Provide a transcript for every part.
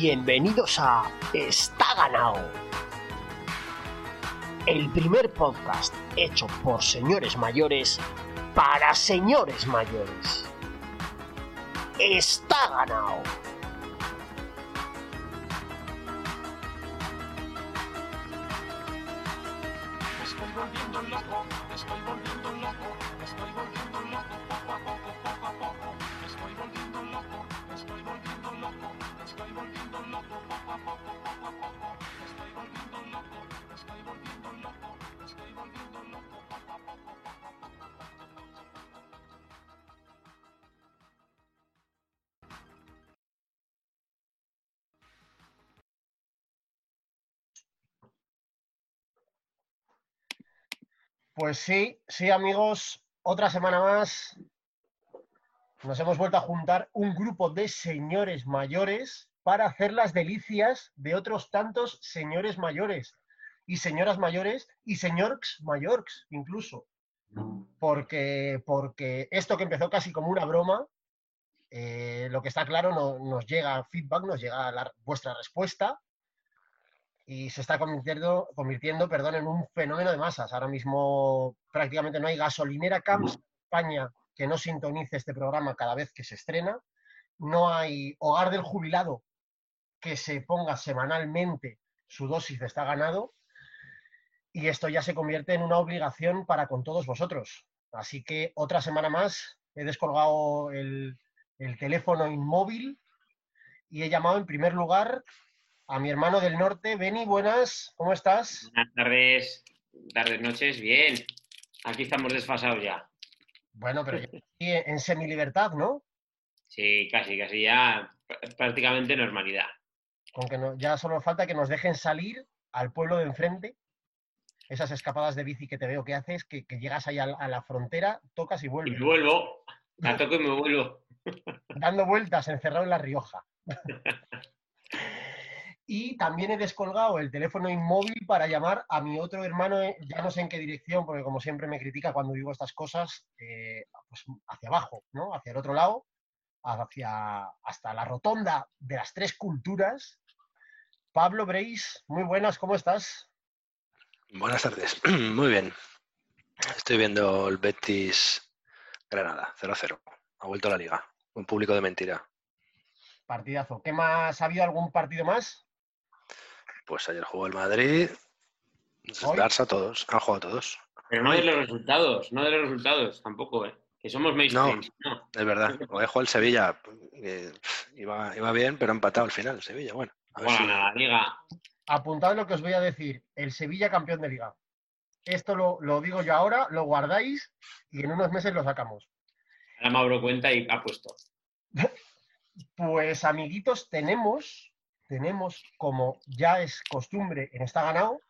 Bienvenidos a Está ganado. El primer podcast hecho por señores mayores para señores mayores. Está ganado. Pues sí, sí amigos, otra semana más. Nos hemos vuelto a juntar un grupo de señores mayores para hacer las delicias de otros tantos señores mayores y señoras mayores y señores mayores incluso. Porque, porque esto que empezó casi como una broma, eh, lo que está claro no- nos llega feedback, nos llega vuestra respuesta y se está convirtiendo, convirtiendo perdón, en un fenómeno de masas. Ahora mismo prácticamente no hay gasolinera Camps en España que no sintonice este programa cada vez que se estrena. No hay hogar del jubilado que se ponga semanalmente su dosis de está ganado. Y esto ya se convierte en una obligación para con todos vosotros. Así que otra semana más he descolgado el, el teléfono inmóvil y he llamado en primer lugar a mi hermano del norte. Beni, buenas, ¿cómo estás? Buenas tardes, tardes, noches, bien. Aquí estamos desfasados ya. Bueno, pero ya en semilibertad, ¿no? Sí, casi, casi ya pr- prácticamente normalidad. Con que no- ya solo falta que nos dejen salir al pueblo de enfrente. Esas escapadas de bici que te veo que haces, que, que llegas ahí a, la- a la frontera, tocas y Y vuelves. me vuelvo, la toco y me vuelvo. dando vueltas encerrado en La Rioja. y también he descolgado el teléfono inmóvil para llamar a mi otro hermano, eh, ya no sé en qué dirección, porque como siempre me critica cuando digo estas cosas, eh, pues hacia abajo, ¿no? Hacia el otro lado, hacia hasta la rotonda de las tres culturas. Pablo Breis, muy buenas, ¿cómo estás? Buenas tardes. Muy bien. Estoy viendo el Betis Granada, 0-0. Ha vuelto a la liga. Un público de mentira. Partidazo. ¿Qué más? ¿Ha habido algún partido más? Pues ayer jugó el Madrid. Hoy. Barça, todos. Han jugado todos. Pero no de los resultados, no de los resultados tampoco, ¿eh? Que somos mainstream. No. Es verdad. Hoy jugó el Sevilla. pff, iba, iba bien, pero ha empatado al final. el Sevilla, bueno. A ver Bueno, si- nada, liga. apuntad lo que os voy a decir. El Sevilla campeón de liga. Esto lo, lo digo yo ahora, lo guardáis y en unos meses lo sacamos. Ahora me abro cuenta y ha puesto. Pues amiguitos, tenemos, tenemos, como ya es costumbre en esta ganado,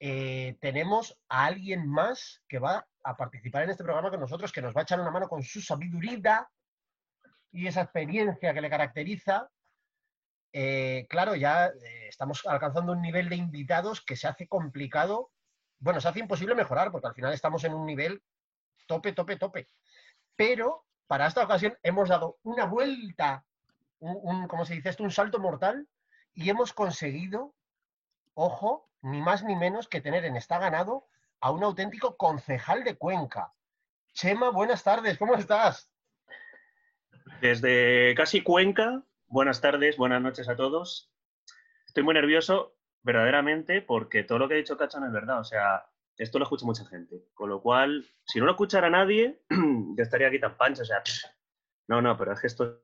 eh, tenemos a alguien más que va a participar en este programa con nosotros, que nos va a echar una mano con su sabiduría y esa experiencia que le caracteriza. Eh, claro, ya eh, estamos alcanzando un nivel de invitados que se hace complicado, bueno, se hace imposible mejorar, porque al final estamos en un nivel tope, tope, tope. Pero para esta ocasión hemos dado una vuelta, un, un- ¿cómo se dice esto? Un salto mortal y hemos conseguido, ojo, ni más ni menos que tener en esta ganado a un auténtico concejal de Cuenca. Chema, buenas tardes, ¿cómo estás? Desde casi Cuenca, buenas tardes, buenas noches a todos. Estoy muy nervioso, verdaderamente, porque todo lo que ha dicho Cachan es verdad. O sea, esto lo escucha mucha gente. Con lo cual, si no lo escuchara nadie, yo estaría aquí tan pancho. O sea, no, no, pero es que esto.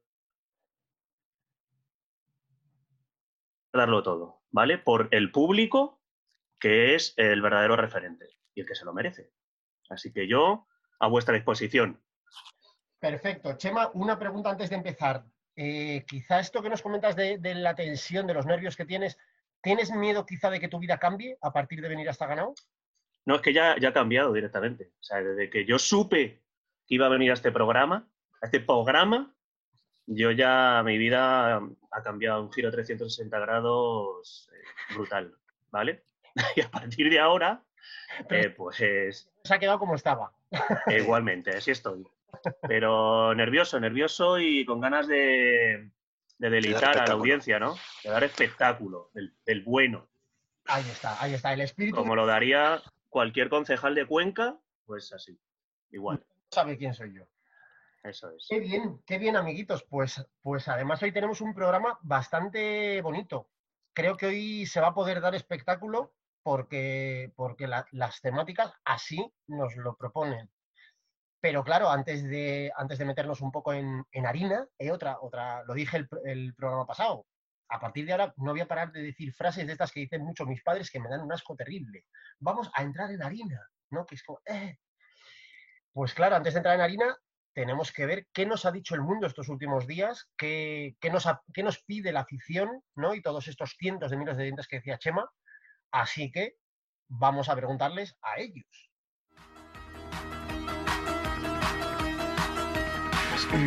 Darlo todo, ¿vale? Por el público, que es el verdadero referente y el que se lo merece. Así que yo, a vuestra disposición. Perfecto. Chema, una pregunta antes de empezar. Eh, quizá esto que nos comentas de, de la tensión, de los nervios que tienes, ¿tienes miedo quizá de que tu vida cambie a partir de venir hasta ganado? No, es que ya, ya ha cambiado directamente. O sea, desde que yo supe que iba a venir a este programa, a este programa, yo ya, mi vida ha cambiado un giro 360 grados eh, brutal, ¿vale? Y a partir de ahora, eh, pues es, Se ha quedado como estaba. igualmente, así estoy. Pero nervioso, nervioso y con ganas de, de deleitar a la audiencia, ¿no? De dar espectáculo, del, del bueno, Ahí está, ahí está. El espíritu como lo daría cualquier concejal de Cuenca, pues así, igual, sabe quién soy yo. Eso es. Qué bien, qué bien, amiguitos. Pues, pues además hoy tenemos un programa bastante bonito. Creo que hoy se va a poder dar espectáculo porque, porque la- las temáticas así nos lo proponen. Pero claro, antes de, antes de meternos un poco en, en harina, eh, otra, otra, lo dije el, el programa pasado. A partir de ahora no voy a parar de decir frases de estas que dicen mucho mis padres que me dan un asco terrible. Vamos a entrar en harina, ¿no? Que es como, eh. Pues claro, antes de entrar en harina, tenemos que ver qué nos ha dicho el mundo estos últimos días, qué, qué nos, qué nos pide la afición, ¿no? Y todos estos cientos de miles de dientes que decía Chema. Así que vamos a preguntarles a ellos.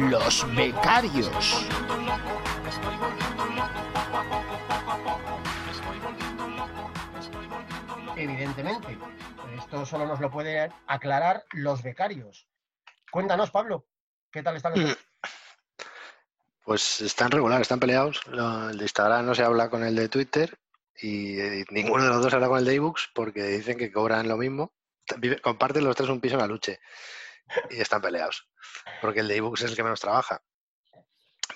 Los becarios. Evidentemente, esto solo nos lo pueden aclarar los becarios. Cuéntanos, Pablo, ¿qué tal están? los- Pues están regular, están peleados. El de Instagram no se habla con el de Twitter y eh, ninguno de los dos habla con el de ebooks porque dicen que cobran lo mismo. Comparten los tres un piso en la luche y están peleados porque el de ebooks es el que menos trabaja.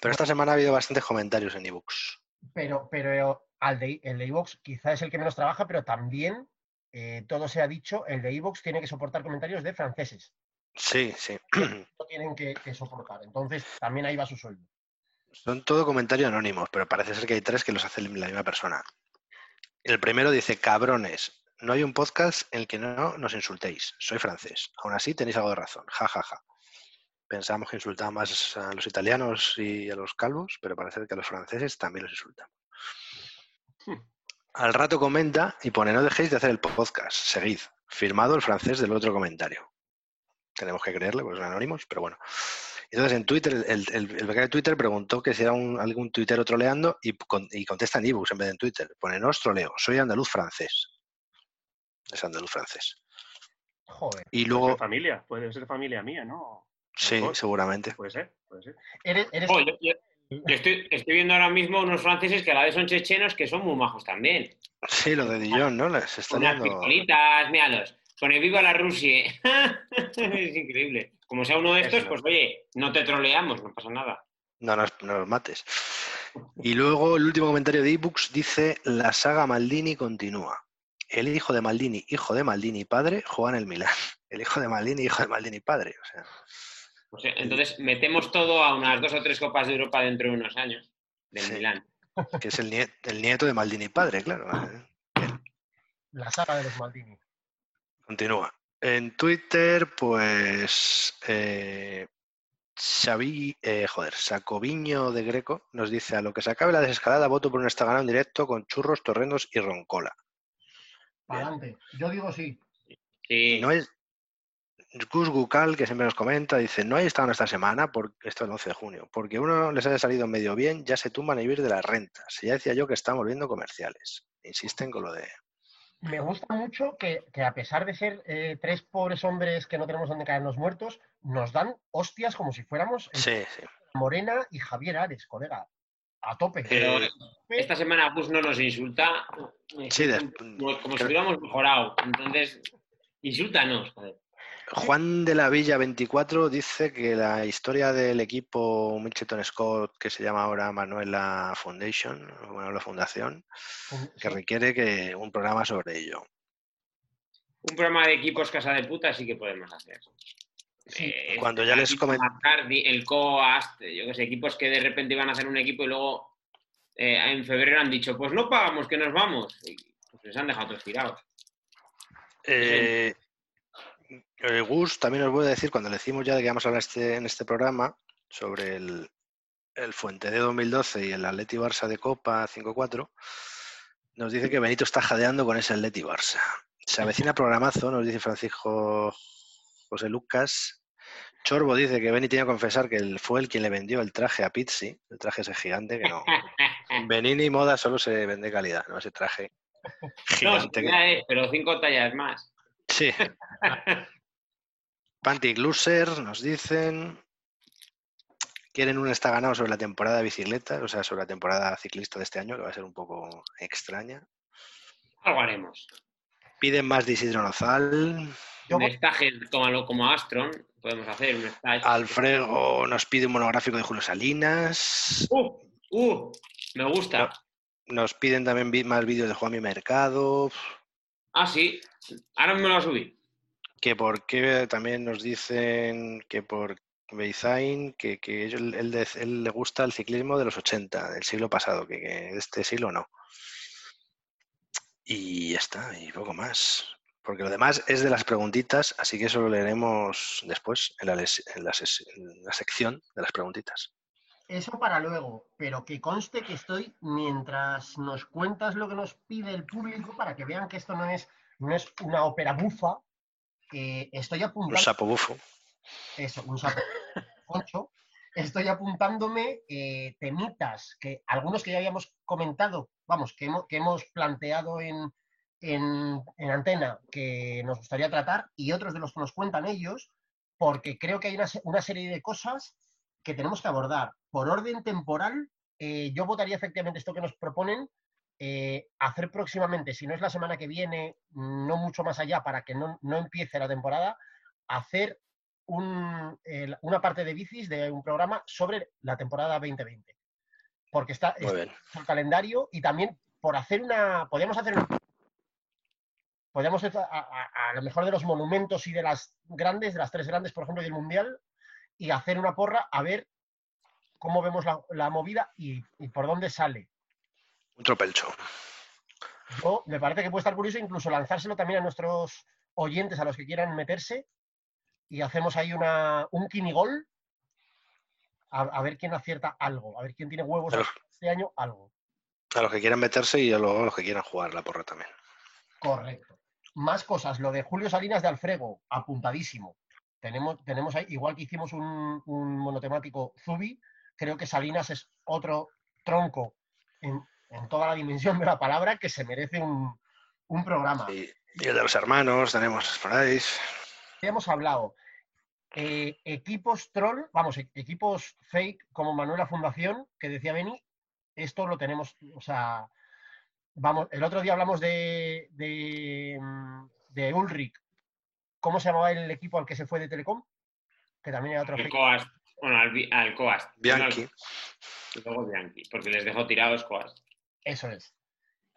Pero esta semana ha habido bastantes comentarios en ebooks. Pero, pero al de, el de iVoox quizá es el que menos trabaja, pero también, eh, todo se ha dicho, el de iVoox tiene que soportar comentarios de franceses. Sí, sí. Lo tienen que, que soportar. Entonces, también ahí va su sueldo. Son todo comentarios anónimos, pero parece ser que hay tres que los hace la misma persona. El primero dice, cabrones, no hay un podcast en el que no nos insultéis. Soy francés. Aún así tenéis algo de razón. Ja, ja, ja. Pensamos que insultaban más a los italianos y a los calvos, pero parece que a los franceses también los insultan. Al rato comenta y pone, no dejéis de hacer el podcast. Seguid. Firmado el francés del otro comentario. Tenemos que creerle, porque son anónimos, pero bueno. Entonces en Twitter, el, el, el becario de Twitter preguntó que si era un, algún tuitero troleando y, con- y contesta en ebooks en vez de en Twitter. Pone, no os troleo, soy andaluz francés. Es andaluz francés. Joder. Y Puede luego, ser familia, puede ser familia mía, ¿no? sí, seguramente. Puede ser, puede ser. Eres, eres- Jo, yo, yo- yo estoy, estoy viendo ahora mismo unos franceses que a la vez son chechenos que son muy majos también. Sí, lo de Dijon, ¿no? Les está Unas liando- pistolitas, míralos. Con el viva la Rusia. es increíble. Como sea uno de estos, pues oye, no te troleamos, no pasa nada. No nos, no nos mates. Y luego el último comentario de ebooks dice, la saga Maldini continúa. El hijo de Maldini, hijo de Maldini padre, juega en el Milán. El hijo de Maldini, hijo de Maldini padre. O sea, O sea, entonces metemos todo a unas dos o tres copas de Europa dentro de unos años. Del Sí. Milán. que es el nieto, el nieto de Maldini padre, claro. la saga de los Maldini. Continúa. En Twitter, pues eh, Xavi, eh, joder, Sacoviño de Greco nos dice a lo que se acabe la desescalada, voto por un estaganado en directo con churros, torrendos y roncola. Para adelante. Yo digo sí. Sí. No es Gus Gucal, que siempre nos comenta, dice, no hay estado esta semana, por, esto el 11 de junio, porque uno les haya salido medio bien, ya se tumban a vivir de las rentas. Ya decía yo que estamos viendo comerciales. Insisten con lo de... Me gusta mucho que, que a pesar de ser eh, tres pobres hombres que no tenemos donde caernos muertos, nos dan hostias como si fuéramos Sí, sí. Morena y Javier Ares, colega. A tope. Pero Eh, esta semana Gus no nos insulta. Sí, como, como si hubiéramos mejorado. Entonces, insúltanos. joder. Juan de la Villa 24 dice que la historia del equipo Mitchelton Scott, que se llama ahora Manuela Foundation, Manuela Fundación, que requiere que un programa sobre ello. Un programa de equipos casa de puta sí que podemos hacer. Sí. Eh, Cuando ya les equipo comen- McCarthy, el COAST, yo que sé, equipos que de repente iban a hacer un equipo y luego eh, en febrero han dicho, pues no pagamos, que nos vamos. Y pues les han dejado todos tirados. Eh, Gus, también os voy a decir, cuando le decimos ya de que vamos a hablar este, en este programa sobre el, el Fuente de 2012 y el Atleti Barça de Copa 5-4, nos dice que Benito está jadeando con ese Atleti Barça. Se avecina programazo, nos dice Francisco José Lucas. Chorbo dice que Beni tiene que confesar que él fue el quien le vendió el traje a Pizzi, el traje ese gigante que no. En Benini Moda solo se vende calidad, no ese traje No, que- es, pero cinco tallas más. Sí. Panty Gluser nos dicen Quieren un está ganado sobre la temporada de bicicleta, o sea, sobre la temporada ciclista de este año, que va a ser un poco extraña. Algo haremos. Piden más de Isidro Nozal. Un voy- stage como, Astron, podemos hacer un stage. Alfredo nos pide un monográfico de Julio Salinas. ¡Uh! ¡Uh! Me gusta. Nos piden también más vídeos de Juanmi Mercado. Ah, sí. Ahora me lo voy a subir. Que por qué también nos dicen que por Beizain, que, que él, le gusta el ciclismo de los 80, del siglo pasado, que, que este siglo no. Y ya está, y poco más. Porque lo demás es de las preguntitas, así que eso lo leeremos después en la, en la en la sección de las preguntitas. Eso para luego, pero que conste que estoy mientras nos cuentas lo que nos pide el público para que vean que esto no es, no es una ópera bufa. eh, estoy Un apuntando. sapo bufo. Eso, un sapo concho. Estoy apuntándome eh, temitas que algunos que ya habíamos comentado, vamos, que hemos, que hemos planteado en, en, en antena que nos gustaría tratar y otros de los que nos cuentan ellos, porque creo que hay una, una serie de cosas que tenemos que abordar. Por orden temporal, eh, yo votaría efectivamente esto que nos proponen, eh, hacer próximamente, si no es la semana que viene, no mucho más allá, para que no, no empiece la temporada, hacer un, una parte de bicis de un programa sobre la temporada 2020. Porque está, el calendario y también por hacer una. Podríamos hacer una. Podríamos hacer a, a- a lo mejor de los monumentos y de las grandes, de las tres grandes, por ejemplo, del mundial, y hacer una porra a ver cómo vemos la, la movida y, y por dónde sale. Un tropelcho. Yo, me parece que puede estar curioso incluso lanzárselo también a nuestros oyentes, a los que quieran meterse, y hacemos ahí una, un kinigol, a, a ver quién acierta algo, a ver quién tiene huevos Pero- este año, algo. A los que quieran meterse y a los que quieran jugar la porra también. Correcto. Más cosas, lo de Julio Salinas de Alfrego, apuntadísimo. Tenemos, tenemos ahí, igual que hicimos un, un monotemático Zubi, creo que Salinas es otro tronco en, en toda la dimensión de la palabra que se merece un, un programa. Y, y el de los hermanos tenemos por ahí. Hemos hablado. eh, equipos troll, vamos, e- equipos fake como Manuela Fundación, que decía Beni, esto lo tenemos, o sea, vamos, el otro día hablamos de, de, mm, de Ulrich. ¿Cómo se llamaba el equipo al que se fue de Telecom? Que también era otro El. Coast. Bueno, al, al Coast. Bianchi. Y luego Bianchi, porque les dejó tirados Coast. Eso es.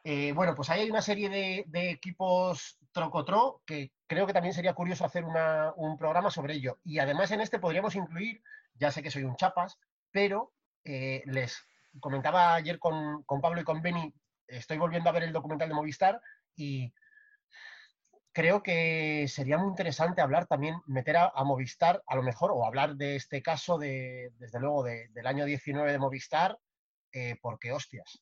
Eh, bueno, pues ahí hay una serie de, de equipos trocotro que creo que también sería curioso hacer una- un programa sobre ello. Y además en este podríamos incluir, ya sé que soy un chapas, pero eh, les comentaba ayer con, con Pablo y con Beni, estoy volviendo a ver el documental de Movistar y creo que sería muy interesante hablar también, meter a, Movistar a lo mejor, o hablar de este caso, de, desde luego, de- del año 19 de Movistar, eh, porque hostias.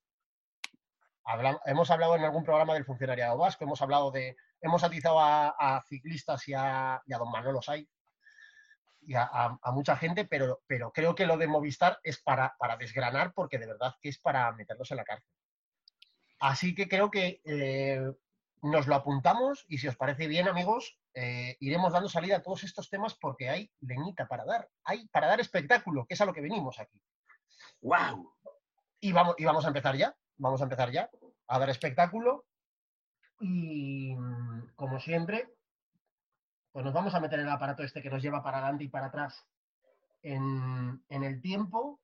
Hemos hablado en algún programa del funcionariado vasco, hemos hablado de, hemos atizado a, ciclistas y a, y a don Manolo Sai y a mucha gente, pero, pero creo que lo de Movistar es para, para desgranar porque de verdad que es para meterlos en la cárcel. Así que creo que eh, nos lo apuntamos y si os parece bien, amigos, eh, iremos dando salida a todos estos temas porque hay leñita para dar, hay para dar espectáculo, que es a lo que venimos aquí. ¡Wow! Y vamos, y vamos a empezar ya, vamos a empezar ya a dar espectáculo. Y mm, como siempre, pues nos vamos a meter en el aparato este que nos lleva para adelante y para atrás en, en el tiempo.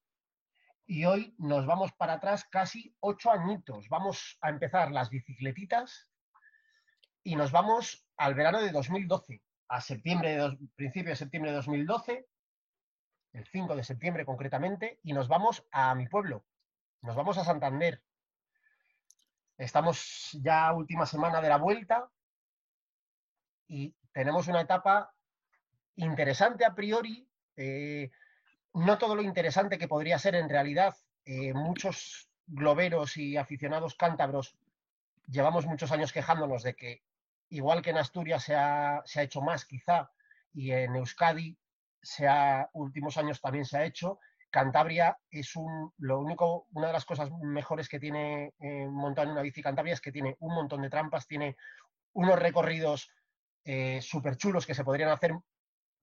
Y hoy nos vamos para atrás casi ocho añitos. Vamos a empezar las bicicletitas y nos vamos al verano de 2012, a septiembre de principio de septiembre de 2012, el 5 de septiembre concretamente, y nos vamos a mi pueblo, nos vamos a Santander. Estamos ya última semana de la vuelta y tenemos una etapa interesante a priori. eh, no todo lo interesante que podría ser en realidad. eh, muchos globeros y aficionados cántabros llevamos muchos años quejándonos de que, igual que en Asturias se ha, se ha hecho más quizá, y en Euskadi se ha, últimos años también se ha hecho, Cantabria es un, lo único, una de las cosas mejores que tiene eh, montar en una bici Cantabria es que tiene un montón de trampas, tiene unos recorridos súper chulos que se podrían hacer,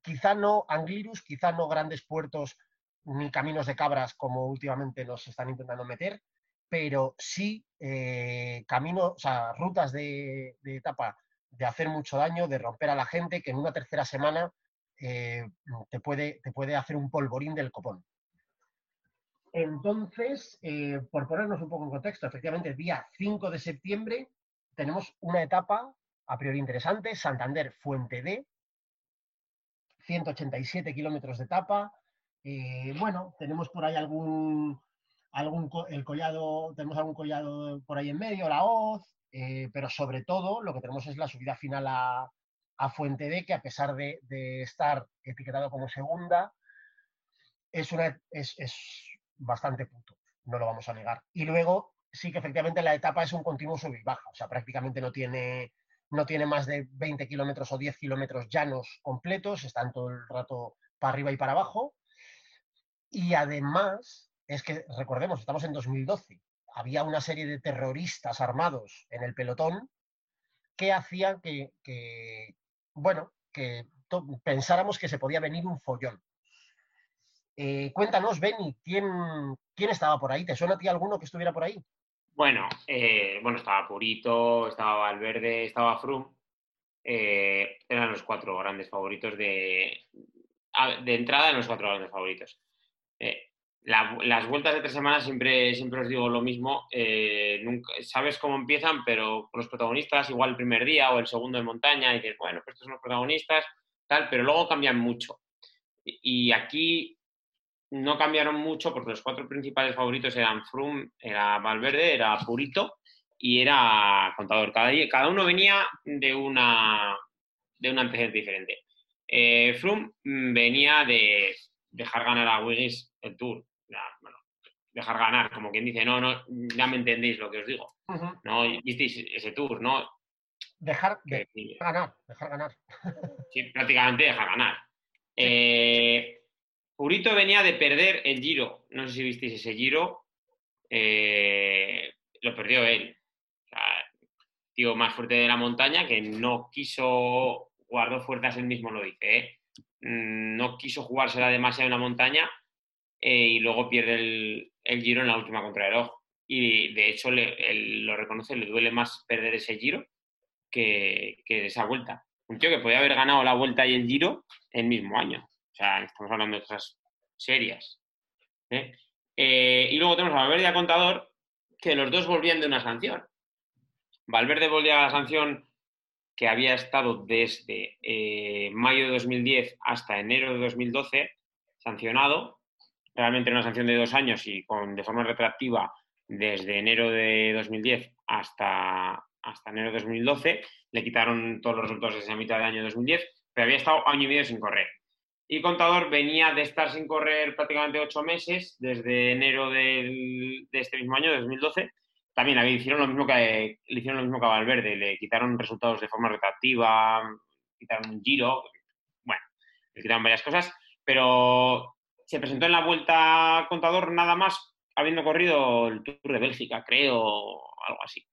quizá no Anglirus, quizá no grandes puertos ni caminos de cabras como últimamente nos están intentando meter, pero sí eh, caminos, o sea, rutas de etapa de hacer mucho daño, de romper a la gente, que en una tercera semana eh, te, puede, te puede hacer un polvorín del copón. Entonces, eh, por ponernos un poco en contexto, efectivamente, el día 5 de septiembre tenemos una etapa a priori interesante, Santander Fuente D, 187 kilómetros de etapa. Eh, bueno, tenemos por ahí algún, algún el collado, tenemos algún collado por ahí en medio, la hoz, eh, pero sobre todo lo que tenemos es la subida final a, Fuente D, que a pesar de, de estar etiquetado como segunda, es, una, es, es bastante puto, no lo vamos a negar. Y luego sí que efectivamente la etapa es un continuo sub y baja, o sea, prácticamente no tiene, no tiene más de 20 kilómetros o 10 kilómetros llanos completos, están todo el rato para arriba y para abajo. Y además, es que recordemos, estamos en 2012, había una serie de terroristas armados en el pelotón que hacían que, bueno, que pensáramos que se podía venir un follón. Eh, cuéntanos, Benny, ¿quién, ¿quién estaba por ahí? ¿Te suena a ti alguno que estuviera por ahí? Bueno, eh, bueno, estaba Purito, estaba Valverde, estaba Froome. eh, eran los cuatro grandes favoritos de, de entrada en los cuatro grandes favoritos. La- las vueltas de tres semanas siempre, siempre os digo lo mismo. eh, nunca, sabes cómo empiezan, pero los protagonistas, igual el primer día o el segundo de montaña, y dices, bueno, pues estos son los protagonistas, tal, pero luego cambian mucho. Y, aquí no cambiaron mucho porque los cuatro principales favoritos eran Froome, era Valverde, era Purito y era Contador. Cada, cada uno venía de una de un antecedente diferente. Eh, mm, venía de dejar ganar a Wiggins el Tour. Dejar ganar, como quien dice, no, no, ya me entendéis lo que os digo. No visteis ese Tour, ¿no? Dejar, Que- dejar ganar, dejar ganar. Sí, prácticamente deja ganar. Eh, Purito venía de perder el Giro. No sé si visteis ese Giro. Eh, lo perdió él. O sea, tío más fuerte de la montaña que no quiso, guardó fuerzas, él mismo lo dice, ¿eh? Mm, no quiso jugársela demasiado en la montaña eh, y luego pierde el, el Giro en la última contrarreloj. Y de hecho, le- él lo reconoce, le duele más perder ese Giro que, que esa vuelta. Un tío que podía haber ganado la vuelta y el Giro el mismo año. O sea, estamos hablando de cosas serias. ¿eh? Eh, y luego tenemos a Valverde a Contador, que los dos volvían de una sanción. Valverde volvía a la sanción que había estado desde eh, mayo de 2010 hasta enero de 2012, sancionado. Realmente era una sanción de dos años y con, de forma retroactiva desde enero de 2010 hasta, hasta enero de 2012. Le quitaron todos los resultados de esa mitad de año de 2010, pero había estado año y medio sin correr. Y Contador venía de estar sin correr prácticamente ocho meses, desde enero del- de este mismo año, de 2012. También le hicieron lo mismo que le hicieron lo mismo que a Valverde, le quitaron resultados de forma retroactiva, quitaron un giro, bueno, le quitaron varias cosas, pero se presentó en la vuelta Contador nada más habiendo corrido el Tour de Bélgica, creo, algo así.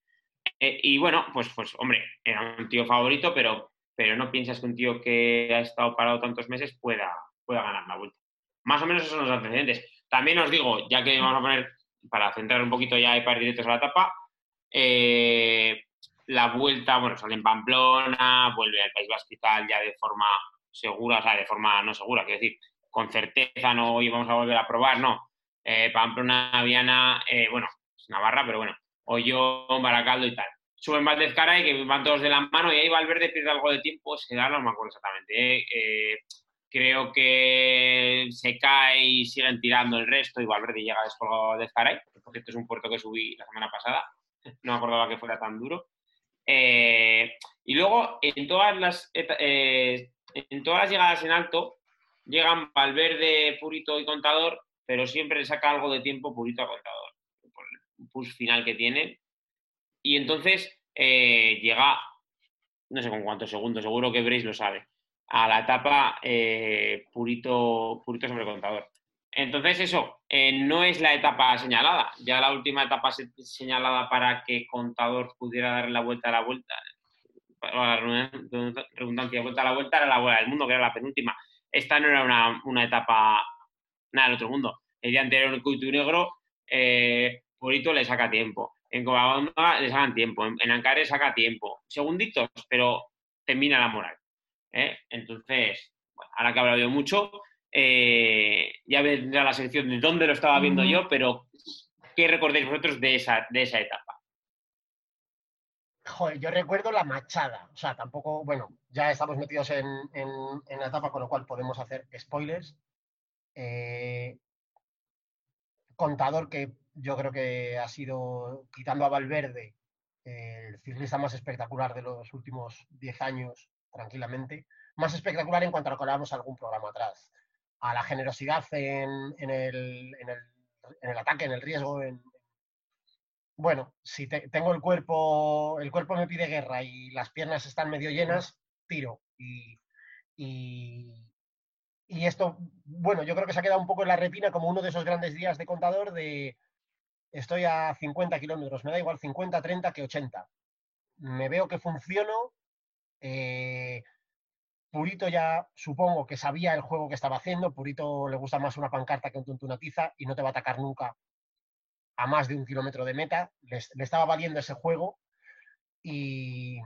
Eh, y bueno, pues, pues hombre, era un tío favorito, pero, pero no piensas que un tío que ha estado parado tantos meses pueda, pueda ganar la vuelta. Más o menos esos son los antecedentes. También os digo, ya que vamos a poner, para centrar un poquito ya y para ir directos a la etapa, eh, la vuelta, bueno, sale en Pamplona, vuelve al País Vasco tal, ya de forma segura, o sea, de forma no segura, quiero decir, con certeza no hoy vamos a volver a probar, no. Eh, Pamplona, Viana, eh, bueno, es Navarra, pero bueno, Ollón, Baracaldo y tal. Suben Valdez Caray, que van todos de la mano, y ahí Valverde pierde algo de tiempo, se da, no me acuerdo exactamente. ¿eh? Eh, creo que se cae y siguen tirando el resto, y Valverde llega descolgado de Caray, que por cierto es un puerto que subí la semana pasada, no me acordaba que fuera tan duro. Eh, y luego, en todas las en todas las llegadas en alto, llegan Valverde, Purito y Contador, pero siempre le saca algo de tiempo Purito a Contador, por el push final que tiene. Y entonces eh, llega, no sé con cuántos segundos, seguro que Brace lo sabe, a la etapa eh, Purito, Purito sobre Contador. Entonces eso, eh, no es la etapa señalada. Ya la última etapa se- señalada para que Contador pudiera dar la vuelta a la vuelta, la redundancia, vuelta a la vuelta, era la vuelta del mundo, que era la penúltima. Esta no era una, una etapa nada del otro mundo. El día anterior en Cuito y Negro, eh, Purito le saca tiempo. En Covadonga le sacan tiempo. En, en Ancare saca tiempo. Segunditos, pero termina la moral. ¿eh? Entonces, bueno, ahora que he hablado yo mucho, eh, ya vendrá la sección de dónde lo estaba viendo yo, pero ¿qué recordáis vosotros de esa, de esa etapa? Joder, yo recuerdo la machada. O sea, tampoco, bueno, ya estamos metidos en, en- la etapa, con lo cual podemos hacer spoilers. Eh, contador que yo creo que ha sido, quitando a Valverde, el ciclista más espectacular de los últimos 10 años, tranquilamente. Más espectacular en cuanto a lo que hablábamos algún programa atrás. A la generosidad en, en el, el- en el ataque, en el riesgo, en, bueno, si te- tengo el cuerpo, el cuerpo me pide guerra y las piernas están medio llenas, tiro. Y, y, y esto, bueno, yo creo que se ha quedado un poco en la retina como uno de esos grandes días de contador de estoy a 50 kilómetros, me da igual 50, 30 que 80. Me veo que funciono. eh, Purito ya supongo que sabía el juego que estaba haciendo. Purito le gusta más una pancarta que un tonto una tiza y no te va a atacar nunca a más de un kilómetro de meta. Le, estaba valiendo ese juego y,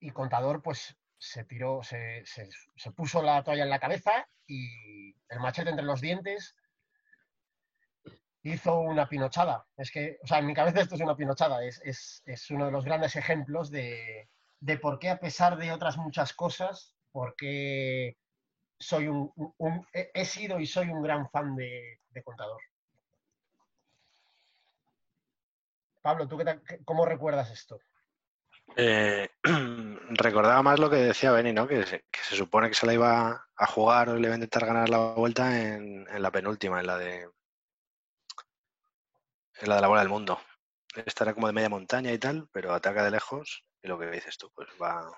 y Contador pues se tiró, se, se- puso la toalla en la cabeza y el machete entre los dientes hizo una pinochada. Es que, o sea, en mi cabeza esto es una pinochada. Es, es- es uno de los grandes ejemplos de, de por qué, a pesar de otras muchas cosas, por qué soy un, un- un- he sido y soy un gran fan de, de Contador. Pablo, ¿tú qué tal- qué- cómo recuerdas esto? Eh, recordaba más lo que decía Benny, ¿no? Que se, que se supone que se la iba a jugar o le iba a intentar ganar la vuelta en, en la penúltima, en la de en la de la bola del mundo. Esta era como de media montaña y tal, pero ataca de lejos y lo que dices tú, pues va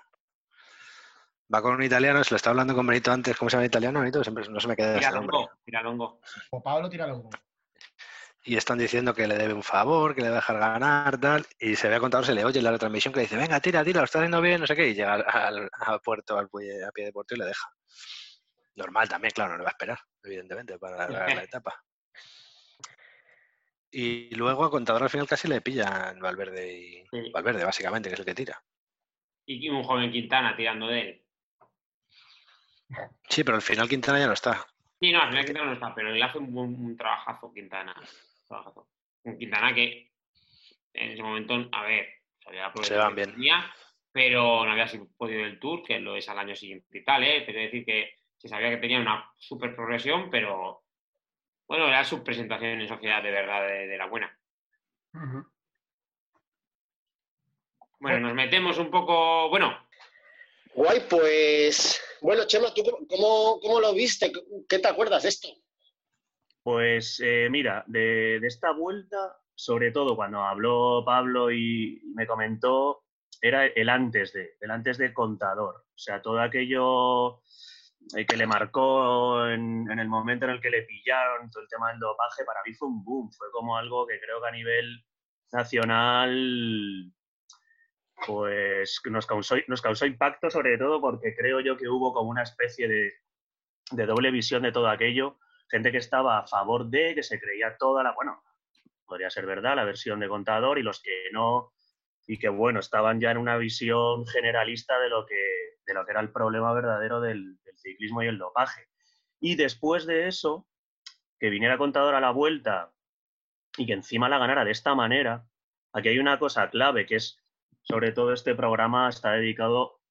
va con un italiano, se lo estaba hablando con Benito antes, ¿cómo se llama el italiano? Benito, siempre no se me queda ese nombre. Tiralongo. O Pablo Tiralongo. Y están diciendo que le debe un favor, que le va a dejar ganar, tal, y se ve a contador, se le oye en la retransmisión que le dice, venga, tira, tira, lo está haciendo bien, no sé qué, y llega al, puerto, al a pie de puerto y le deja. Normal también, claro, no le va a esperar, evidentemente, para la, la etapa. Y luego a contador al final casi le pillan Valverde y Sí. Valverde, básicamente, que es el que tira. Y un joven Quintana tirando de él. Sí, pero al final Quintana ya no está. Sí, no, al final Quintana no está, pero él hace un, buen- un trabajazo, Quintana. Un Quintana que en ese momento, a ver, Se van que bien. tenía, pero no había sido podido el Tour, que lo es al año siguiente y tal, ¿eh? Quiero decir que se sabía que tenía una super progresión, pero bueno, era su presentación en sociedad de verdad de, de la buena. Bueno, nos metemos un poco, bueno, Guay, pues. Bueno, Chema, ¿tú cómo- cómo, cómo lo viste? ¿Qué te acuerdas de esto? Pues eh, mira, de, de esta vuelta, sobre todo cuando habló Pablo y me comentó, era el antes de, el antes de contador. O sea, todo aquello eh, que le marcó en, el momento en el que le pillaron, todo el tema del dopaje, para mí fue un boom. Fue como algo que creo que a nivel nacional pues nos causó, nos causó impacto sobre todo porque creo yo que hubo como una especie de, de doble visión de todo aquello gente que estaba a favor de, que se creía toda la, bueno, podría ser verdad, la versión de contador y los que no, y que bueno, estaban ya en una visión generalista de lo que, de lo que era el problema verdadero del, ciclismo y el dopaje. Y después de eso, que viniera contador a la vuelta y que encima la ganara de esta manera, aquí hay una cosa clave que es, sobre todo este programa está dedicado,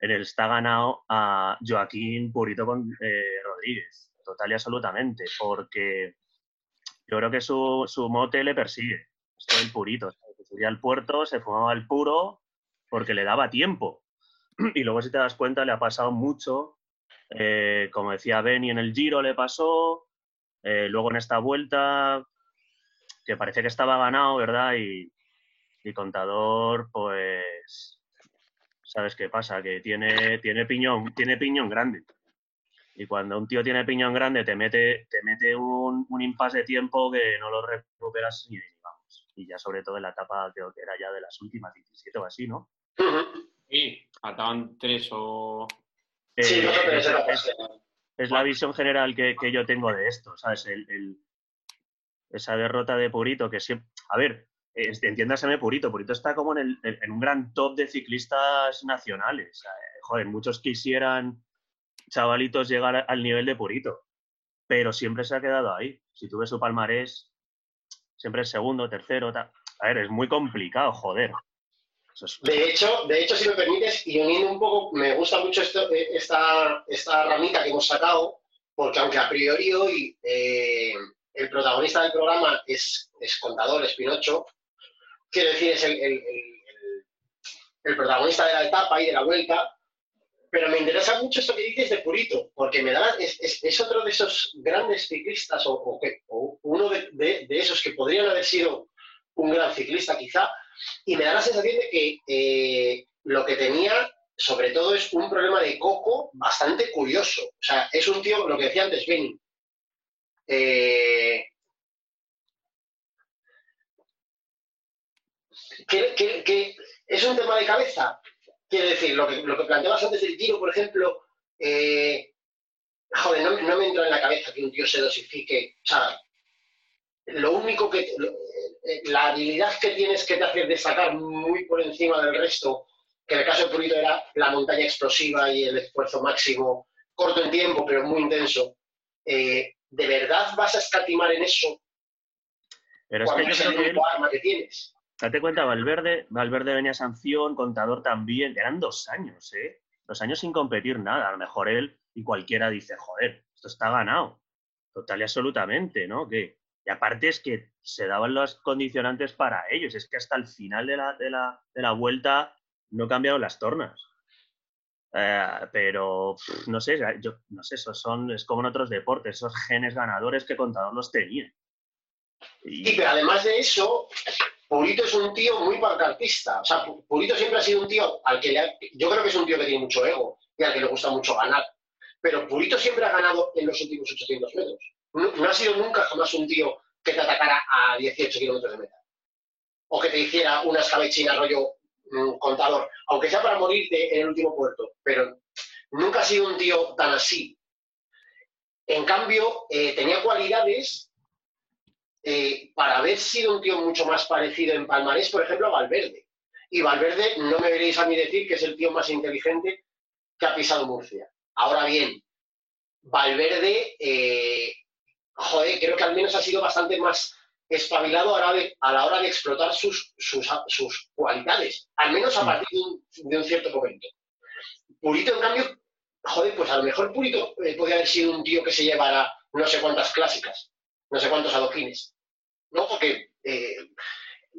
está ganado a Joaquín Purito con, eh, Rodríguez, total y absolutamente, porque yo creo que su, su mote le persigue, esto del Purito, subía al puerto, se fumaba el puro porque le daba tiempo. Y luego si te das cuenta le ha pasado mucho, eh, como decía Benny en el Giro le pasó, eh, luego en esta vuelta que parecía que estaba ganado, ¿verdad? Y, y Contador, pues, ¿sabes qué pasa? Que tiene, tiene, piñón, tiene piñón grande. Y cuando un tío tiene piñón grande, te mete, te mete un, un impasse de tiempo que no lo recuperas ni vamos. Y ya sobre todo en la etapa, creo que era ya de las últimas 17 o así, ¿no? sí, faltaban tres o... Eh, esa- es- es la visión general que, que yo tengo de esto, ¿sabes? El, el- esa derrota de Purito que siempre... A ver, entiéndaseme Purito, Purito está como en, el- en- en un gran top de ciclistas nacionales. Eh, Joder, muchos quisieran, chavalitos, llegar al nivel de Purito, pero siempre se ha quedado ahí. Si tú ves su palmarés, siempre es segundo, tercero, tal. A ver, es muy complicado, joder. De hecho, de hecho, si me permites, y uniendo un poco, me gusta mucho eh, esta, esta ramita que hemos sacado, porque aunque a priori hoy eh, el protagonista del programa es, es contador, es Pinocho, quiero decir, es el- el- el protagonista de la etapa y de la vuelta, pero me interesa mucho esto que dices de Purito, porque me da, es, es- es otro de esos grandes ciclistas, o, o uno de, de- de esos que podrían haber sido un gran ciclista quizá, y me da la sensación de que eh, lo que tenía, sobre todo, es un problema de coco bastante curioso. O sea, es un tío, lo que decía antes Benny, eh, que, que- que es un tema de cabeza. Quiero decir, lo que, lo que planteabas antes del tiro, por ejemplo, eh, joder, no, me- no me entra en la cabeza que un tío se dosifique. O sea, lo único que. lo- eh, la habilidad que tienes que te hace destacar muy por encima del resto, que en el caso de Purito era la montaña explosiva y el esfuerzo máximo, corto en tiempo, pero muy intenso. eh, ¿De verdad vas a escatimar en eso Pero es que yo es el creo que él, arma que tienes? Date cuenta, Valverde, Valverde venía sanción, contador también, eran dos años, ¿eh? Dos años sin competir nada. A lo mejor él y cualquiera dice, joder, esto está ganado. Total y absolutamente, ¿no? Que, y aparte es que se daban los condicionantes para ellos. Es que hasta el final de la, de la, de la vuelta no cambiaron las tornas. Eh, pero no sé, yo no sé, esos son, es como en otros deportes, esos genes ganadores que Contador los tenía. Y- Y pero además de eso, Purito es un tío muy pancartista. O sea, Pu- Purito siempre ha sido un tío al que le ha- yo creo que es un tío que tiene mucho ego y al que le gusta mucho ganar. Pero Purito siempre ha ganado en los últimos 800 metros. No, no ha sido nunca jamás un tío que te atacara a 18 kilómetros de meta. O que te hiciera una escabechina rollo mm, contador, aunque sea para morirte en el último puerto. Pero nunca ha sido un tío tan así. En cambio, eh, tenía cualidades eh, para haber sido un tío mucho más parecido en Palmarés, por ejemplo, a Valverde. Y Valverde, no me veréis a mí decir que es el tío más inteligente que ha pisado Murcia. Ahora bien, Valverde, eh, joder, creo que al menos ha sido bastante más espabilado a la, hora de, a la hora de explotar sus, sus, sus cualidades, al menos a Mm. partir de un, de un cierto momento. Purito, en cambio, joder, pues a lo mejor Purito eh, podría haber sido un tío que se llevara no sé cuántas clásicas, no sé cuántos adoquines. ¿No? Porque eh,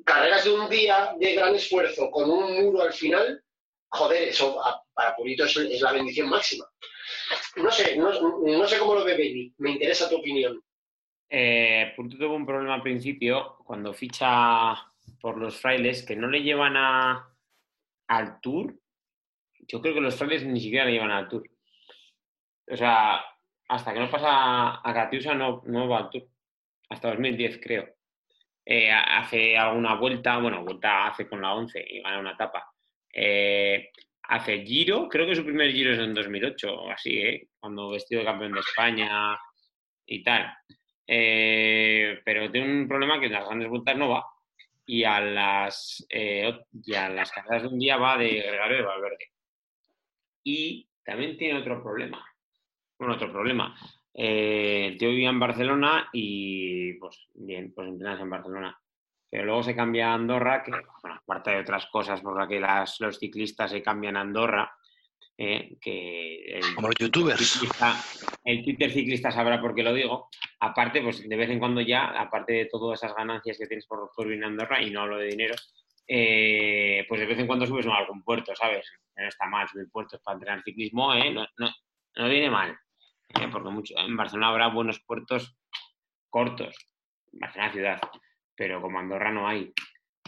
carreras de un día de gran esfuerzo con un muro al final, joder, eso para Purito es, la bendición máxima. No sé, no, sé cómo lo ve Benny, me interesa tu opinión. Eh, Purito tuvo un problema al principio cuando ficha por los frailes que no le llevan a, al tour. Yo creo que los frailes ni siquiera le llevan al tour. O sea, hasta que no pasa a Catiusa no, no va al tour. Hasta 2010, creo. Eh, ha- hace alguna vuelta, bueno, vuelta hace con la 11 y gana una etapa. Eh, hace Giro, creo que su primer Giro es en 2008 o así, ¿eh? Cuando vestido de campeón de España y tal. Pero tiene un problema que en las grandes vueltas no va. Y a las, y las carreras de un día va de Gregario de Valverde. Y también tiene otro problema. Bueno, otro problema. Eh, el tío vivía en Barcelona y, pues, bien, pues entrenas en Barcelona. Pero luego se cambia a Andorra, que, bueno, aparte de otras cosas por las que las- los ciclistas se cambian a Andorra, eh, que el, Como los youtubers. ciclista- el Twitter ciclista sabrá por qué lo digo. Aparte, pues de vez en cuando ya, aparte de todas esas ganancias que tienes por, por vivir en Andorra, y no hablo de dinero, eh, pues de vez en cuando subes a algún puerto, ¿sabes? No está mal subir puertos para entrenar ciclismo, ¿eh? No, no, no viene mal. ¿Eh? Porque mucho, en Barcelona habrá buenos puertos cortos, Barcelona ciudad, pero como Andorra no hay,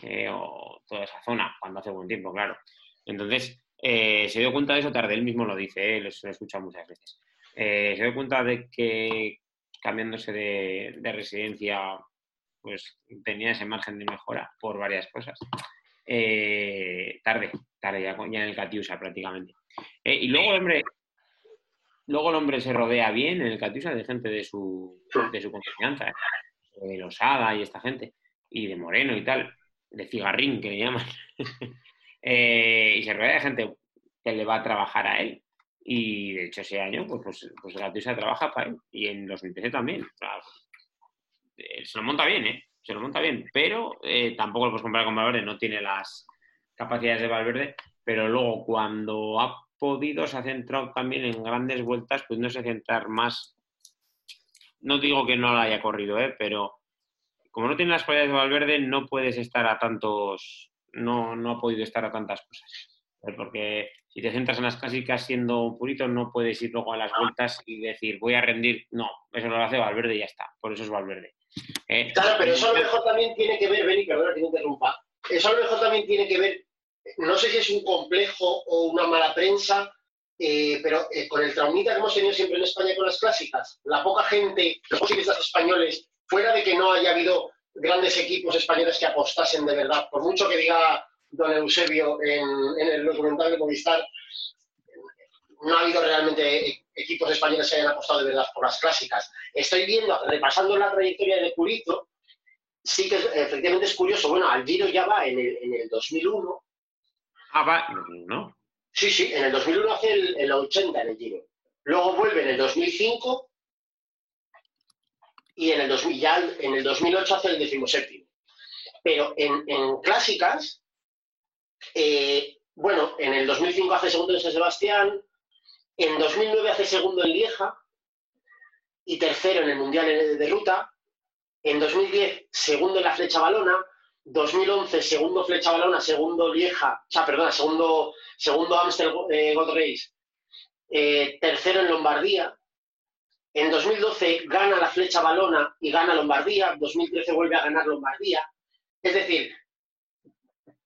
¿eh? o toda esa zona, cuando hace buen tiempo, claro. Entonces, eh, se dio cuenta de eso tarde, él mismo lo dice, ¿eh? lo, he escuchado muchas veces. Se dio cuenta de que cambiándose de, de residencia, pues tenía ese margen de mejora por varias cosas. Eh, tarde, tarde, ya, ya en el Catiusa prácticamente. Eh, y luego, hombre, luego el hombre se rodea bien en el Catiusa de gente de su, de su confianza, ¿eh? de Losada y esta gente, y de Moreno y tal, de Cigarrín que le llaman. Eh, y se rodea de gente que le va a trabajar a él. Y de hecho ese año, pues, pues, pues el Catiusa trabaja para él. Y en 2013 también. Eh, se lo monta bien, ¿eh? Se lo monta bien. Pero eh, tampoco lo puedes comparar con Valverde, no tiene las capacidades de Valverde. Pero luego cuando ha podido, se ha centrado también en grandes vueltas, pues no se centrar más. No digo que no lo haya corrido, ¿eh? pero como no tiene las cualidades de Valverde, no puedes estar a tantos. No, no ha podido estar a tantas cosas. ¿eh? Porque si te centras en las clásicas siendo un purito, no puedes ir luego a las vueltas y decir voy a rendir. No, eso lo hace Valverde y ya está. Por eso es Valverde. ¿eh? Claro, pero eso a lo mejor también tiene que ver, Beni, perdona que te interrumpa, eso a lo mejor también tiene que ver, no sé si es un complejo o una mala prensa, eh, pero eh, con el traumita que hemos tenido siempre en España con las clásicas, la poca gente, los ciclistas españoles, fuera de que no haya habido grandes equipos españoles que apostasen de verdad, por mucho que diga don Eusebio en, el documental de Movistar, no ha habido realmente equipos españoles que hayan apostado de verdad por las clásicas. Estoy viendo, repasando la trayectoria de Purito, sí que efectivamente es curioso. Bueno, al Giro ya va en el 2001. Ah, va. No. Sí, sí, en el 2001 hace el, el 80 en el Giro. Luego vuelve en el 2005 y en el, 2000, ya en el 2008 hace el 17. Pero en, en clásicas, eh, bueno, en el 2005 hace segundo en San Sebastián, en 2009 hace segundo en Lieja y tercero en el Mundial de Ruta. En 2010, segundo en la flecha balona. 2011, segundo flecha balona, segundo Lieja, o sea, perdona, segundo, segundo Amstel eh. Eh, tercero en Lombardía. En 2012 gana la flecha balona y gana Lombardía. 2013 vuelve a ganar Lombardía. Es decir,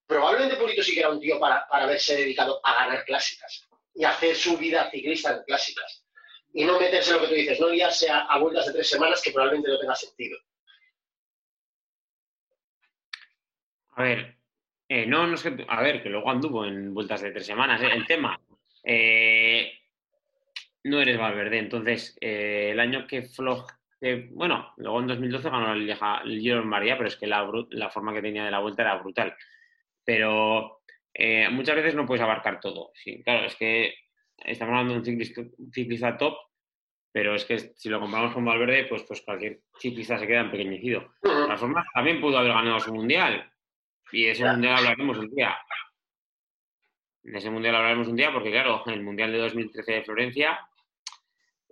probablemente Purito sí que era un tío para, para haberse dedicado a ganar clásicas y hacer su vida ciclista en clásicas. Y no meterse en lo que tú dices, no liarse a, a vueltas de tres semanas que probablemente no tenga sentido. A ver, eh, no, no es que. A ver, que luego anduvo en vueltas de tres semanas. ¿eh? El tema. eh, no eres Valverde. Entonces, eh, el año que Floj. bueno, luego en 2012 ganó el, Giro María, pero es que la, forma que tenía de la vuelta era brutal. Pero eh, muchas veces no puedes abarcar todo. Sí, claro, es que estamos hablando de un ciclista, un ciclista top, pero es que si lo comparamos con Valverde, pues, pues cualquier ciclista se queda empequeñecido. De todas formas, también pudo haber ganado su mundial. Y de ese Ya. mundial hablaremos un día. De ese mundial hablaremos un día porque, claro, el mundial de 2013 de Florencia,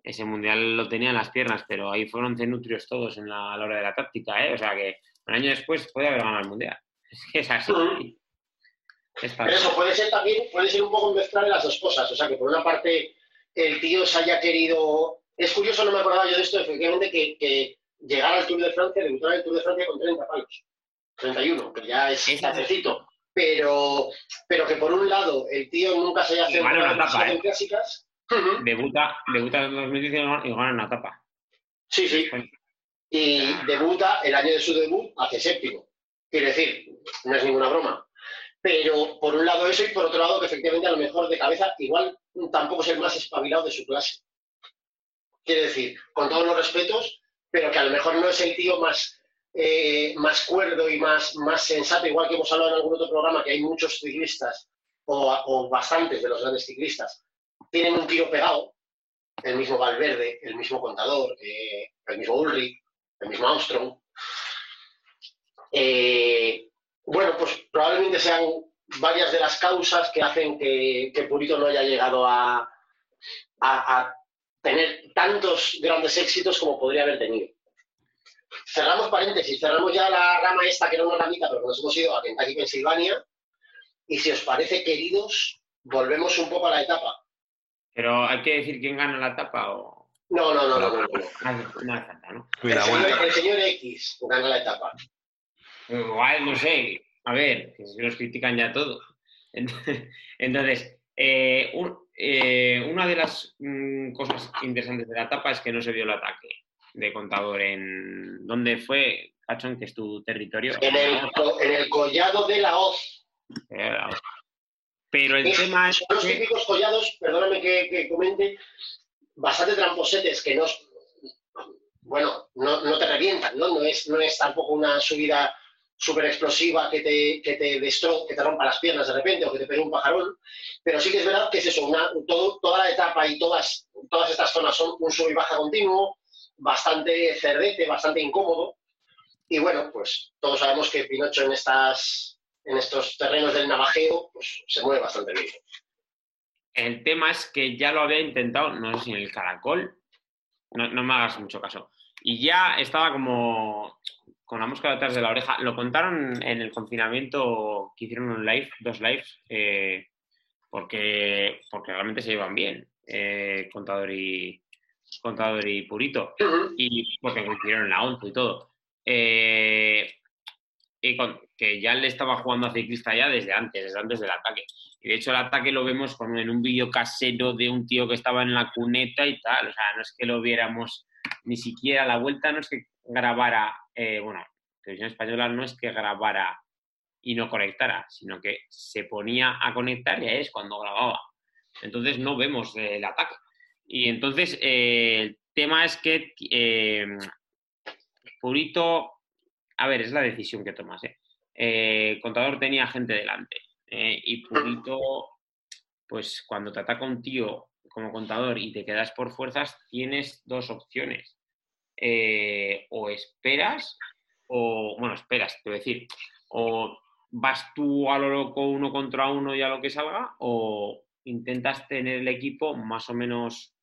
ese mundial lo tenía en las piernas, pero ahí fueron cenutrios todos en la, a la hora de la táctica, ¿eh? O sea que un año después puede haber ganado el mundial. Es que es así. Ujú. Es Pero eso puede ser también, puede ser un poco mezclar de las dos cosas. O sea, que por una parte el tío se haya querido. Es curioso, no me acordaba yo de esto, efectivamente, que, que llegara al Tour de Francia, debutar en el Tour de Francia con 30 palos. 31, que ya es tardecito. Pero, pero que por un lado el tío nunca se haya centrado una etapa, en ¿eh? clásicas. Debuta, debuta en 2010 y gana y gana una etapa. Sí, sí. Y debuta el año de su debut hace séptimo. Quiero decir, no es ninguna broma. Pero por un lado eso y por otro lado que efectivamente a lo mejor de cabeza igual tampoco es el más espabilado de su clase. Quiero decir, con todos los respetos, pero que a lo mejor no es el tío más, eh, más cuerdo y más, más sensato, igual que hemos hablado en algún otro programa, que hay muchos ciclistas o, o bastantes de los grandes ciclistas, tienen un tiro pegado, el mismo Valverde, el mismo Contador, eh, el mismo Ulrich, el mismo Armstrong. Eh, bueno, pues probablemente sean varias de las causas que hacen que, que Purito no haya llegado a, a- a tener tantos grandes éxitos como podría haber tenido. Cerramos paréntesis, cerramos ya la rama esta que era una ramita, pero que nos hemos ido a Kentucky, Pensilvania. Y si os parece, queridos, volvemos un poco a la etapa. Pero hay que decir quién gana la etapa o. No, no, no, no, no. no. No hace, no ¿no? El Mira, señor, vuelta. el señor X gana la etapa. Igual, no sé. A ver, que nos critican ya todo. Entonces, eh, un- eh, una de las mm, cosas interesantes de la etapa es que no se vio el ataque de contador en. ¿Dónde fue, Cachón, que es tu territorio? En el, en el collado de la hoz. Pero el Es- tema es Son los que. típicos collados, perdóname que, que comente, bastante tramposetes que no, bueno, no, no te revientan, ¿no? No es, no es tampoco una subida súper explosiva que te, que, te destro- que te rompa las piernas de repente o que te pegue un pajarón, pero sí que es verdad que es eso, una, todo, toda la etapa y todas, todas estas zonas son un sub y baja continuo, bastante cerdete, bastante incómodo, y bueno, pues todos sabemos que Pinocho en, estas, en estos terrenos del navajeo pues, se mueve bastante bien. El tema es que ya lo había intentado, no sé si en el caracol, no, no me hagas mucho caso. Y ya estaba como con la mosca detrás de la oreja. Lo contaron en el confinamiento que hicieron un live, dos lives, eh, porque, porque realmente se llevan bien, eh, contador, y, contador y Purito y porque coincidieron en la 11 y todo. Eh, y con- que ya le estaba jugando a ciclista ya desde antes, desde antes del ataque. Y de hecho el ataque lo vemos con, en un vídeo casero de un tío que estaba en la cuneta y tal. O sea, no es que lo viéramos ni siquiera a la vuelta, no es que grabara, eh, bueno, Televisión Española no es que grabara y no conectara, sino que se ponía a conectar y ahí es cuando grababa. Entonces no vemos eh, el ataque. Y entonces eh, el tema es que eh, Purito, a ver, es la decisión que tomas. ¿eh? Eh, Contador tenía gente delante eh, y Purito, pues cuando te ataca un tío como contador y te quedas por fuerzas, tienes dos opciones. Eh, o esperas, o, bueno, esperas, a decir, o vas tú a lo loco uno contra uno y a lo que salga, o intentas tener el equipo más o menos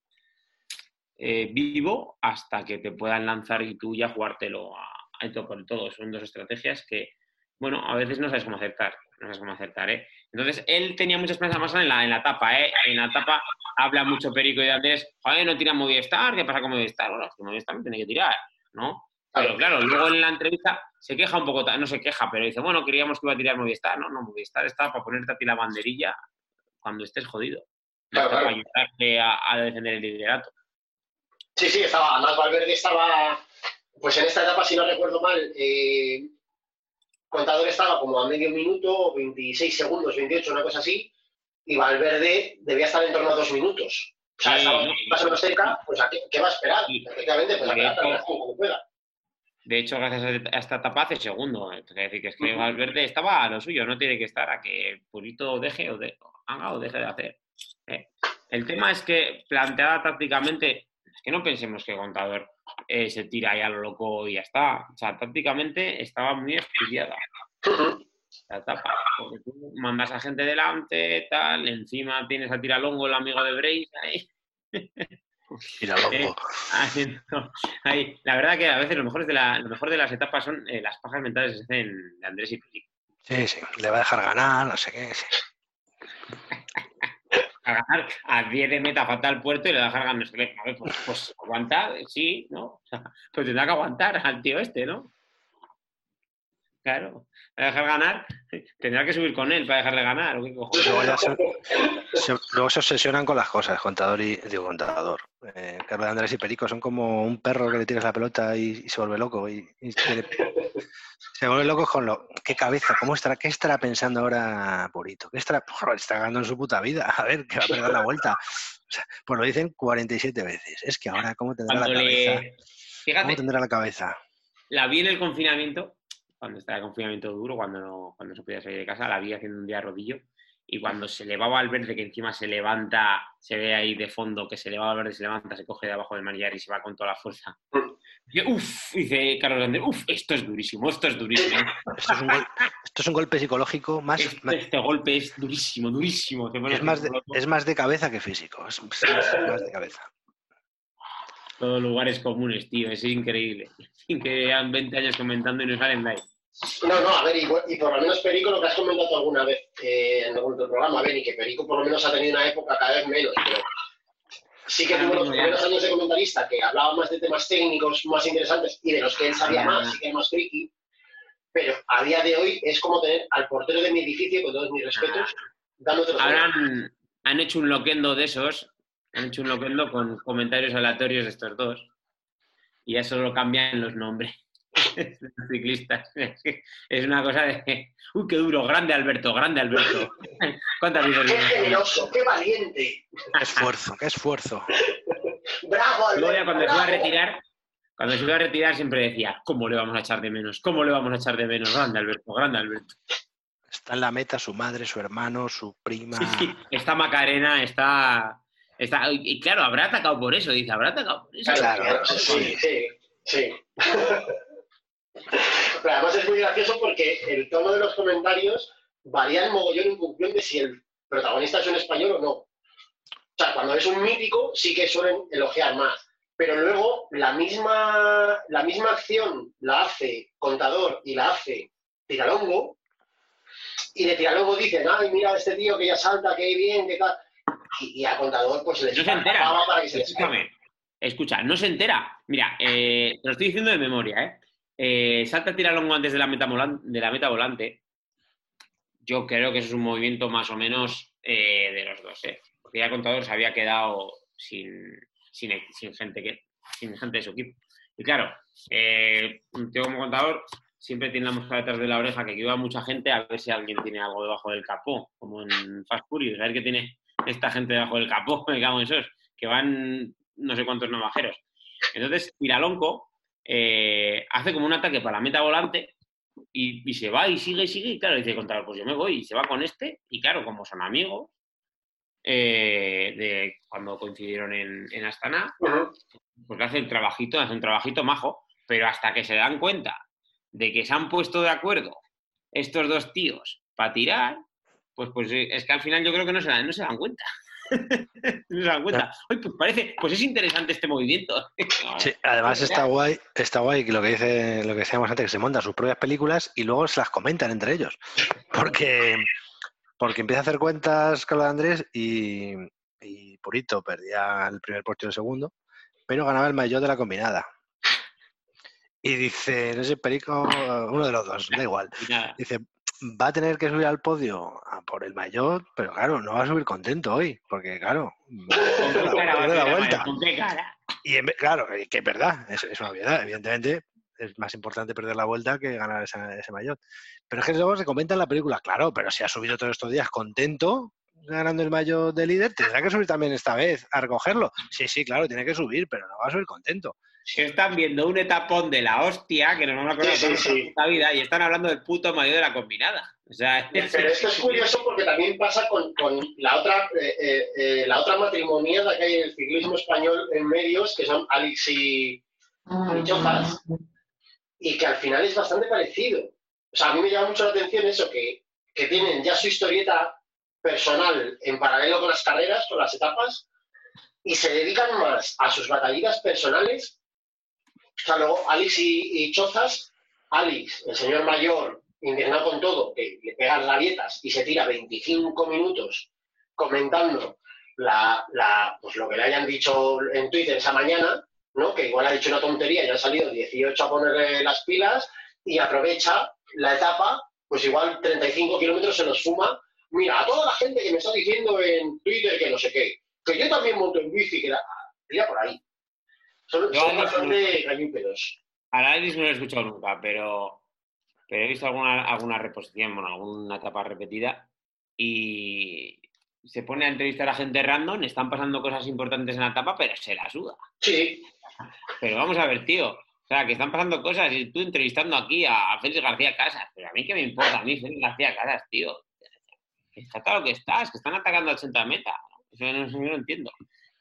eh, vivo hasta que te puedan lanzar y tú ya jugártelo a, a el todo. Son dos estrategias que, bueno, a veces no sabes cómo acertar. No sabes cómo acertar, ¿eh? Entonces, él tenía mucha esperanza más en la, en la etapa, ¿eh? En la etapa habla mucho Perico y de Andrés, joder, no tira Movistar, ¿qué pasa con Movistar? Bueno, es que Movistar no tiene que tirar, ¿no? Pero claro, luego en la entrevista se queja un poco, no se queja, pero dice, bueno, queríamos que iba a tirar Movistar, ¿no? No, Movistar está para ponerte a ti la banderilla cuando estés jodido. No Claro, está para ayudarte a, a defender el liderato. Sí, sí, estaba, además Valverde estaba, pues en esta etapa, si no recuerdo mal, eh, Contador estaba como a medio minuto, 26 segundos, 28, una cosa así, y Valverde debía estar en torno a dos minutos. O sea, Sí, estaba más o menos cerca, pues ¿a qué, qué va a esperar? Sí. Efectivamente, pues a tan como pueda. De hecho, gracias a esta etapa hace segundo. Es decir, que es que Valverde estaba a lo suyo, no tiene que estar a que Purito deje o, de, haga o deje de hacer. ¿eh? El tema es que planteada tácticamente, que no pensemos que Contador eh, se tira ahí a lo loco y ya está. O sea, tácticamente estaba muy estudiada la etapa. Porque tú mandas a gente delante, tal, encima tienes a Tiralongo, el amigo de Brace, ahí. Loco. haciendo ahí. La verdad que a veces lo mejor de, la, lo mejor de las etapas son eh, las pajas mentales que se hacen de Andrés y Perico. Sí, sí, le va a dejar ganar, no sé qué. sí. A ganar a 10 de meta falta al puerto y le ganar. no sé qué. A pues, pues aguantar, sí, ¿no? Pues tendrá que aguantar al tío este, ¿no? Claro, para dejar ganar, tendrá que subir con él para dejarle ganar. ¿o qué? Luego, se, luego se obsesionan con las cosas, contador y digo contador. Eh, Carlos Andrés y Perico son como un perro que le tiras la pelota y, se vuelve loco. Y, se vuelve loco con lo. ¿Qué cabeza? ¿Cómo estará, ¿Qué estará pensando ahora Purito? ¿Qué estará, Joder, está ganando en su puta vida? A ver, que va a perder la vuelta. O sea, pues lo dicen 47 veces. Es que ahora, ¿cómo tendrá la cabeza? le. ¿Cómo tendrá la cabeza? la vi en el confinamiento, cuando estaba el confinamiento duro, cuando no, cuando se podía salir de casa, la vi haciendo un día rodillo. Y cuando se elevaba al verde, que encima se levanta, se ve ahí de fondo que se elevaba al verde, se levanta, se coge de abajo del manillar y se va con toda la fuerza. Dice, Uf, dice Carlos Andrés, uf, esto es durísimo, esto es durísimo. Esto es un, gol- esto es un golpe psicológico más, Este, este golpe es durísimo, durísimo. Es más, de, es más de cabeza que físico. Es, es más de cabeza. Todos lugares comunes, tío, es increíble. Que llevan 20 años comentando y no salen de ahí. No, no, a ver, y, y por lo menos Perico, lo que has comentado alguna vez eh, en algún otro programa, a ver, y que Perico por lo menos ha tenido una época cada vez menos, pero sí que tuvo los primeros años de comentarista que hablaba más de temas técnicos más interesantes y de los que él sabía más, sí que era más friki, pero a día de hoy es como tener al portero de mi edificio, con todos mis respetos, dándote los Ahora han, han hecho un loquendo de esos, han hecho un loquendo con comentarios aleatorios de estos dos. Y ya solo cambian los nombres los ciclistas. Es una cosa de. Uy, qué duro, grande Alberto, grande Alberto. ¿Cuántas veces? ¡Qué generoso, qué valiente! Qué esfuerzo, qué esfuerzo. Bravo, Luego Alberto, cuando se iba a retirar, cuando se iba a retirar siempre decía, ¿cómo le vamos a echar de menos? ¿Cómo le vamos a echar de menos? Grande Alberto, grande Alberto. Está en la meta su madre, su hermano, su prima. Sí, sí, está Macarena, está, está... Y claro, habrá atacado por eso, dice, habrá atacado por eso. Claro, Claro, sí, sí, sí. Pero además es muy gracioso porque el tono de los comentarios varía en mogollón en función de si el protagonista es un español o no. O sea, cuando es un mítico sí que suelen elogiar más. Pero luego la misma, la misma acción la hace Contador y la hace Tiralongo. Y de Tiralongo dicen, ay, mira este tío que ya salta, que bien, que tal. Y, y a Contador pues le No se entera. para que se les. Escúchame, escucha, no se entera. Mira, eh, te lo estoy diciendo de memoria, ¿eh? Eh, salta tiralongo antes de la, meta volan- de la meta volante. Yo creo que eso es un movimiento más o menos eh, de los dos, ¿eh? Porque ya Contador se había quedado sin, gente que, sin de su equipo. Y claro, eh, un tío como Contador siempre tiene la mosca detrás de la oreja que ayuda a mucha gente a ver si alguien tiene algo debajo del capó, como en Fast Furious, a ver qué tiene esta gente debajo del capó, me cago en esos, que van no sé cuántos navajeros. Entonces, Tiralonco eh, hace como un ataque para la meta volante y, y se va y sigue y sigue. Y claro, dice Contador, pues yo me voy y se va con este. Y claro, como son amigos, eh, de cuando coincidieron en, en Astana, pues le hace un trabajito, hace un trabajito majo, pero hasta que se dan cuenta de que se han puesto de acuerdo estos dos tíos para tirar, pues, pues eh, es que al final yo creo que no se no se dan cuenta. No se dan cuenta. Oye, pues parece, pues es interesante este movimiento. Sí, además está guay, está guay que lo que dice, lo que decíamos antes, que se montan sus propias películas y luego se las comentan entre ellos. Porque, porque empieza a hacer cuentas Carlos Andrés y, y Purito perdía el primer puesto y el segundo, pero ganaba el maillot de la combinada. Y dice, no sé, Perico, uno de los dos, da igual. Dice, va a tener que subir al podio a por el maillot, pero claro, no va a subir contento hoy, porque claro, ¿Con qué la- cara la vuelta. Y en claro, que es verdad, es, es una obviedad, evidentemente es más importante perder la vuelta que ganar esa- ese maillot. Pero es que luego se comenta en la película, claro, pero si ha subido todos estos días contento ganando el maillot de líder, tendrá que subir también esta vez a recogerlo. Sí, sí, claro, tiene que subir, pero no va a subir contento. Están viendo un etapón de la hostia, que nos vamos a acordar Sí, sí, sí. puta vida, y están hablando del puto mayor de la combinada. O sea, Pero esto es curioso porque también pasa con, con la otra eh, eh, eh, la otra matrimoniada que hay en el ciclismo español en medios, que son Alex y, y Chozas, y que al final es bastante parecido. O sea, a mí me llama mucho la atención eso, que, que tienen ya su historieta personal en paralelo con las carreras, con las etapas, y se dedican más a sus batallitas personales. Sea, luego Alex y, Chozas, Alex, el señor mayor, indignado con todo, que le pegan rabietas y se tira 25 minutos comentando la, la- pues lo que le hayan dicho en Twitter esa mañana, ¿no? que igual ha dicho una tontería y han salido 18 a ponerle las pilas y aprovecha la etapa, pues igual 35 kilómetros se los fuma. Mira, a toda la gente que me está diciendo en Twitter que no sé qué, que yo también monto en bici, que la, tira por ahí. Son, Yo son gallipedos. A no lo he escuchado nunca, pero, pero he visto alguna, alguna reposición, bueno, alguna etapa repetida y se pone a entrevistar a gente random, están pasando cosas importantes en la etapa, pero se la suda. Sí, Pero vamos a ver, tío. O sea, que están pasando cosas y tú entrevistando aquí a, a Félix García Casas. Pero a mí qué me importa, a mí Félix García Casas, tío. Está claro que estás, que están atacando centro de meta. Eso no, yo no entiendo.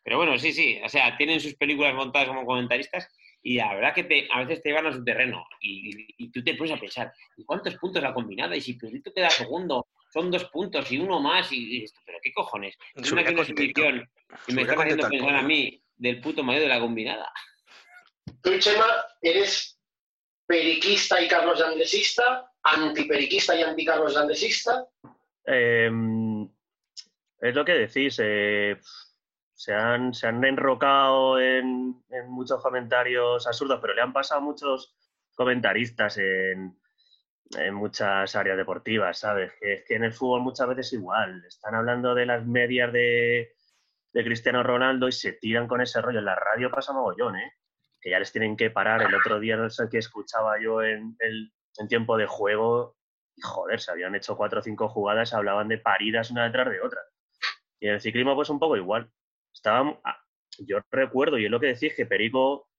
Pero bueno, sí, sí. O sea, tienen sus películas montadas como comentaristas y la verdad que te, a veces te llevan a su terreno y, y tú te pones a pensar, ¿y cuántos puntos la combinada? Y si Pedrito queda segundo, son dos puntos y uno más. Y, y dices, pero qué cojones. Es una exhibición y me estás haciendo pensar a mí del puto mayor de la combinada. Tú, Chema, eres periquista y Carlos Andresista, antiperiquista y anticarlos Andresista. Eh, es lo que decís. eh, se, han, se han enrocado en, en muchos comentarios absurdos, pero le han pasado a muchos comentaristas en, en muchas áreas deportivas, ¿sabes? Que es que en el fútbol muchas veces igual. Están hablando de las medias de, de Cristiano Ronaldo y se tiran con ese rollo. En la radio pasa mogollón, ¿eh? Que ya les tienen que parar. El otro día no sé qué escuchaba yo en, en tiempo de juego y joder, se habían hecho cuatro o cinco jugadas, hablaban de paridas una detrás de otra. Y en el ciclismo, pues un poco igual. Estaban, ah, yo recuerdo, y es lo que decís, que Perico,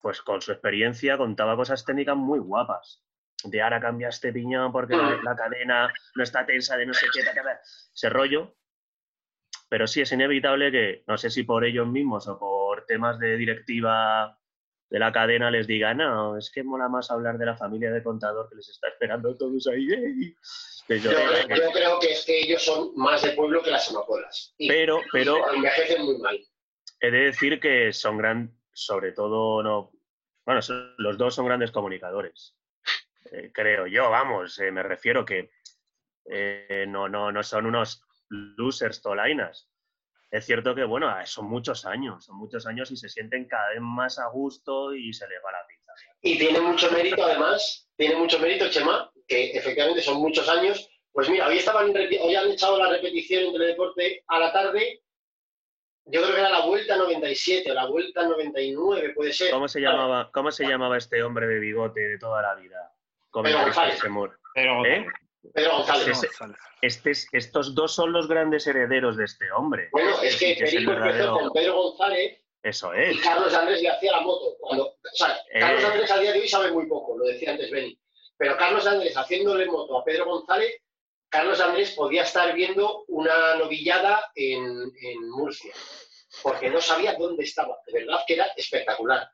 pues con su experiencia, contaba cosas técnicas muy guapas. De ahora cambia este piñón porque la, la cadena no está tensa de no sé qué, ese rollo. Pero sí es inevitable que, no sé si por ellos mismos o por temas de directiva de la cadena les digan, no, es que mola más hablar de la familia de contador que les está esperando todos ahí. ey". Que yo- creo que es que ellos son más de pueblo que las amapolas. Y pero, pero envejecen muy mal. he de decir que son gran, sobre todo no, bueno, son- los dos son grandes comunicadores, Eh, creo yo, vamos, eh, me refiero que eh, no, no, no son unos losers tolainas. Es cierto que, bueno, ah, son muchos años, son muchos años y se sienten cada vez más a gusto y se les va la pinza. Y tiene mucho mérito, además, tiene mucho mérito, Chema, que efectivamente son muchos años. Pues mira, hoy, estaban, hoy han echado la repetición entre deporte a la tarde. Yo creo que era la vuelta 97 o la vuelta 99, puede ser. ¿Cómo se llamaba, cómo se llamaba este hombre de bigote de toda la vida? González. De Semur. Pero ¿Eh? Pedro González. Este es- estos dos son los grandes herederos de este hombre. Bueno, es que que Perico empezó con Pedro González Eso y es. Carlos Andrés le hacía la moto. Cuando, o sea, Carlos Eh. Andrés a día de hoy sabe muy poco, lo decía antes Beni. Pero Carlos Andrés haciéndole moto a Pedro González, Carlos Andrés podía estar viendo una novillada en, en Murcia, porque no sabía dónde estaba. De verdad que era espectacular.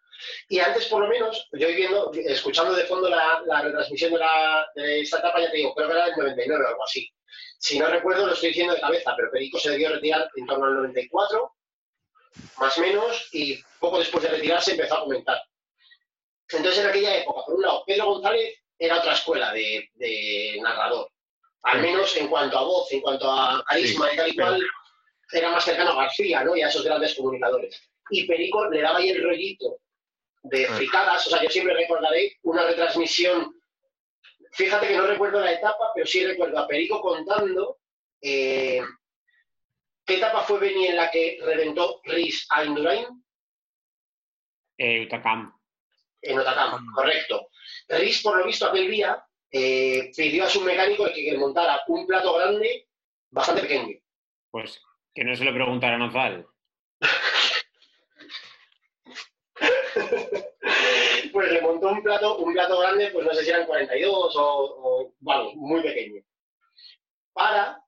Y antes, por lo menos, yo viendo, escuchando de fondo la, la retransmisión de, la, de esta etapa, ya te digo, creo que era del 99 o algo así. Si no recuerdo, lo estoy diciendo de cabeza, pero Perico se debió retirar en torno al 94, más o menos, y poco después de retirarse empezó a comentar. Entonces, en aquella época, por un lado, Pedro González era otra escuela de, de narrador. Al menos en cuanto a voz, en cuanto a carisma Sí, y tal y cual, era más cercano a García, ¿no? Y a esos grandes comunicadores. Y Perico le daba ahí el rollito de Ah. fricadas. O sea, yo siempre recordaré una retransmisión. Fíjate que no recuerdo la etapa, pero sí recuerdo a Perico contando eh, qué etapa fue Beni en la que reventó Riz a Indurain eh, Utacam. en Otacam, correcto. Riz, por lo visto, aquel día eh, pidió a su mecánico que, que montara un plato grande bastante pequeño. Pues que no se lo preguntaran a Nozal. pues le montó un plato, un plato grande, pues no sé si eran 42 o, o muy pequeño. Para,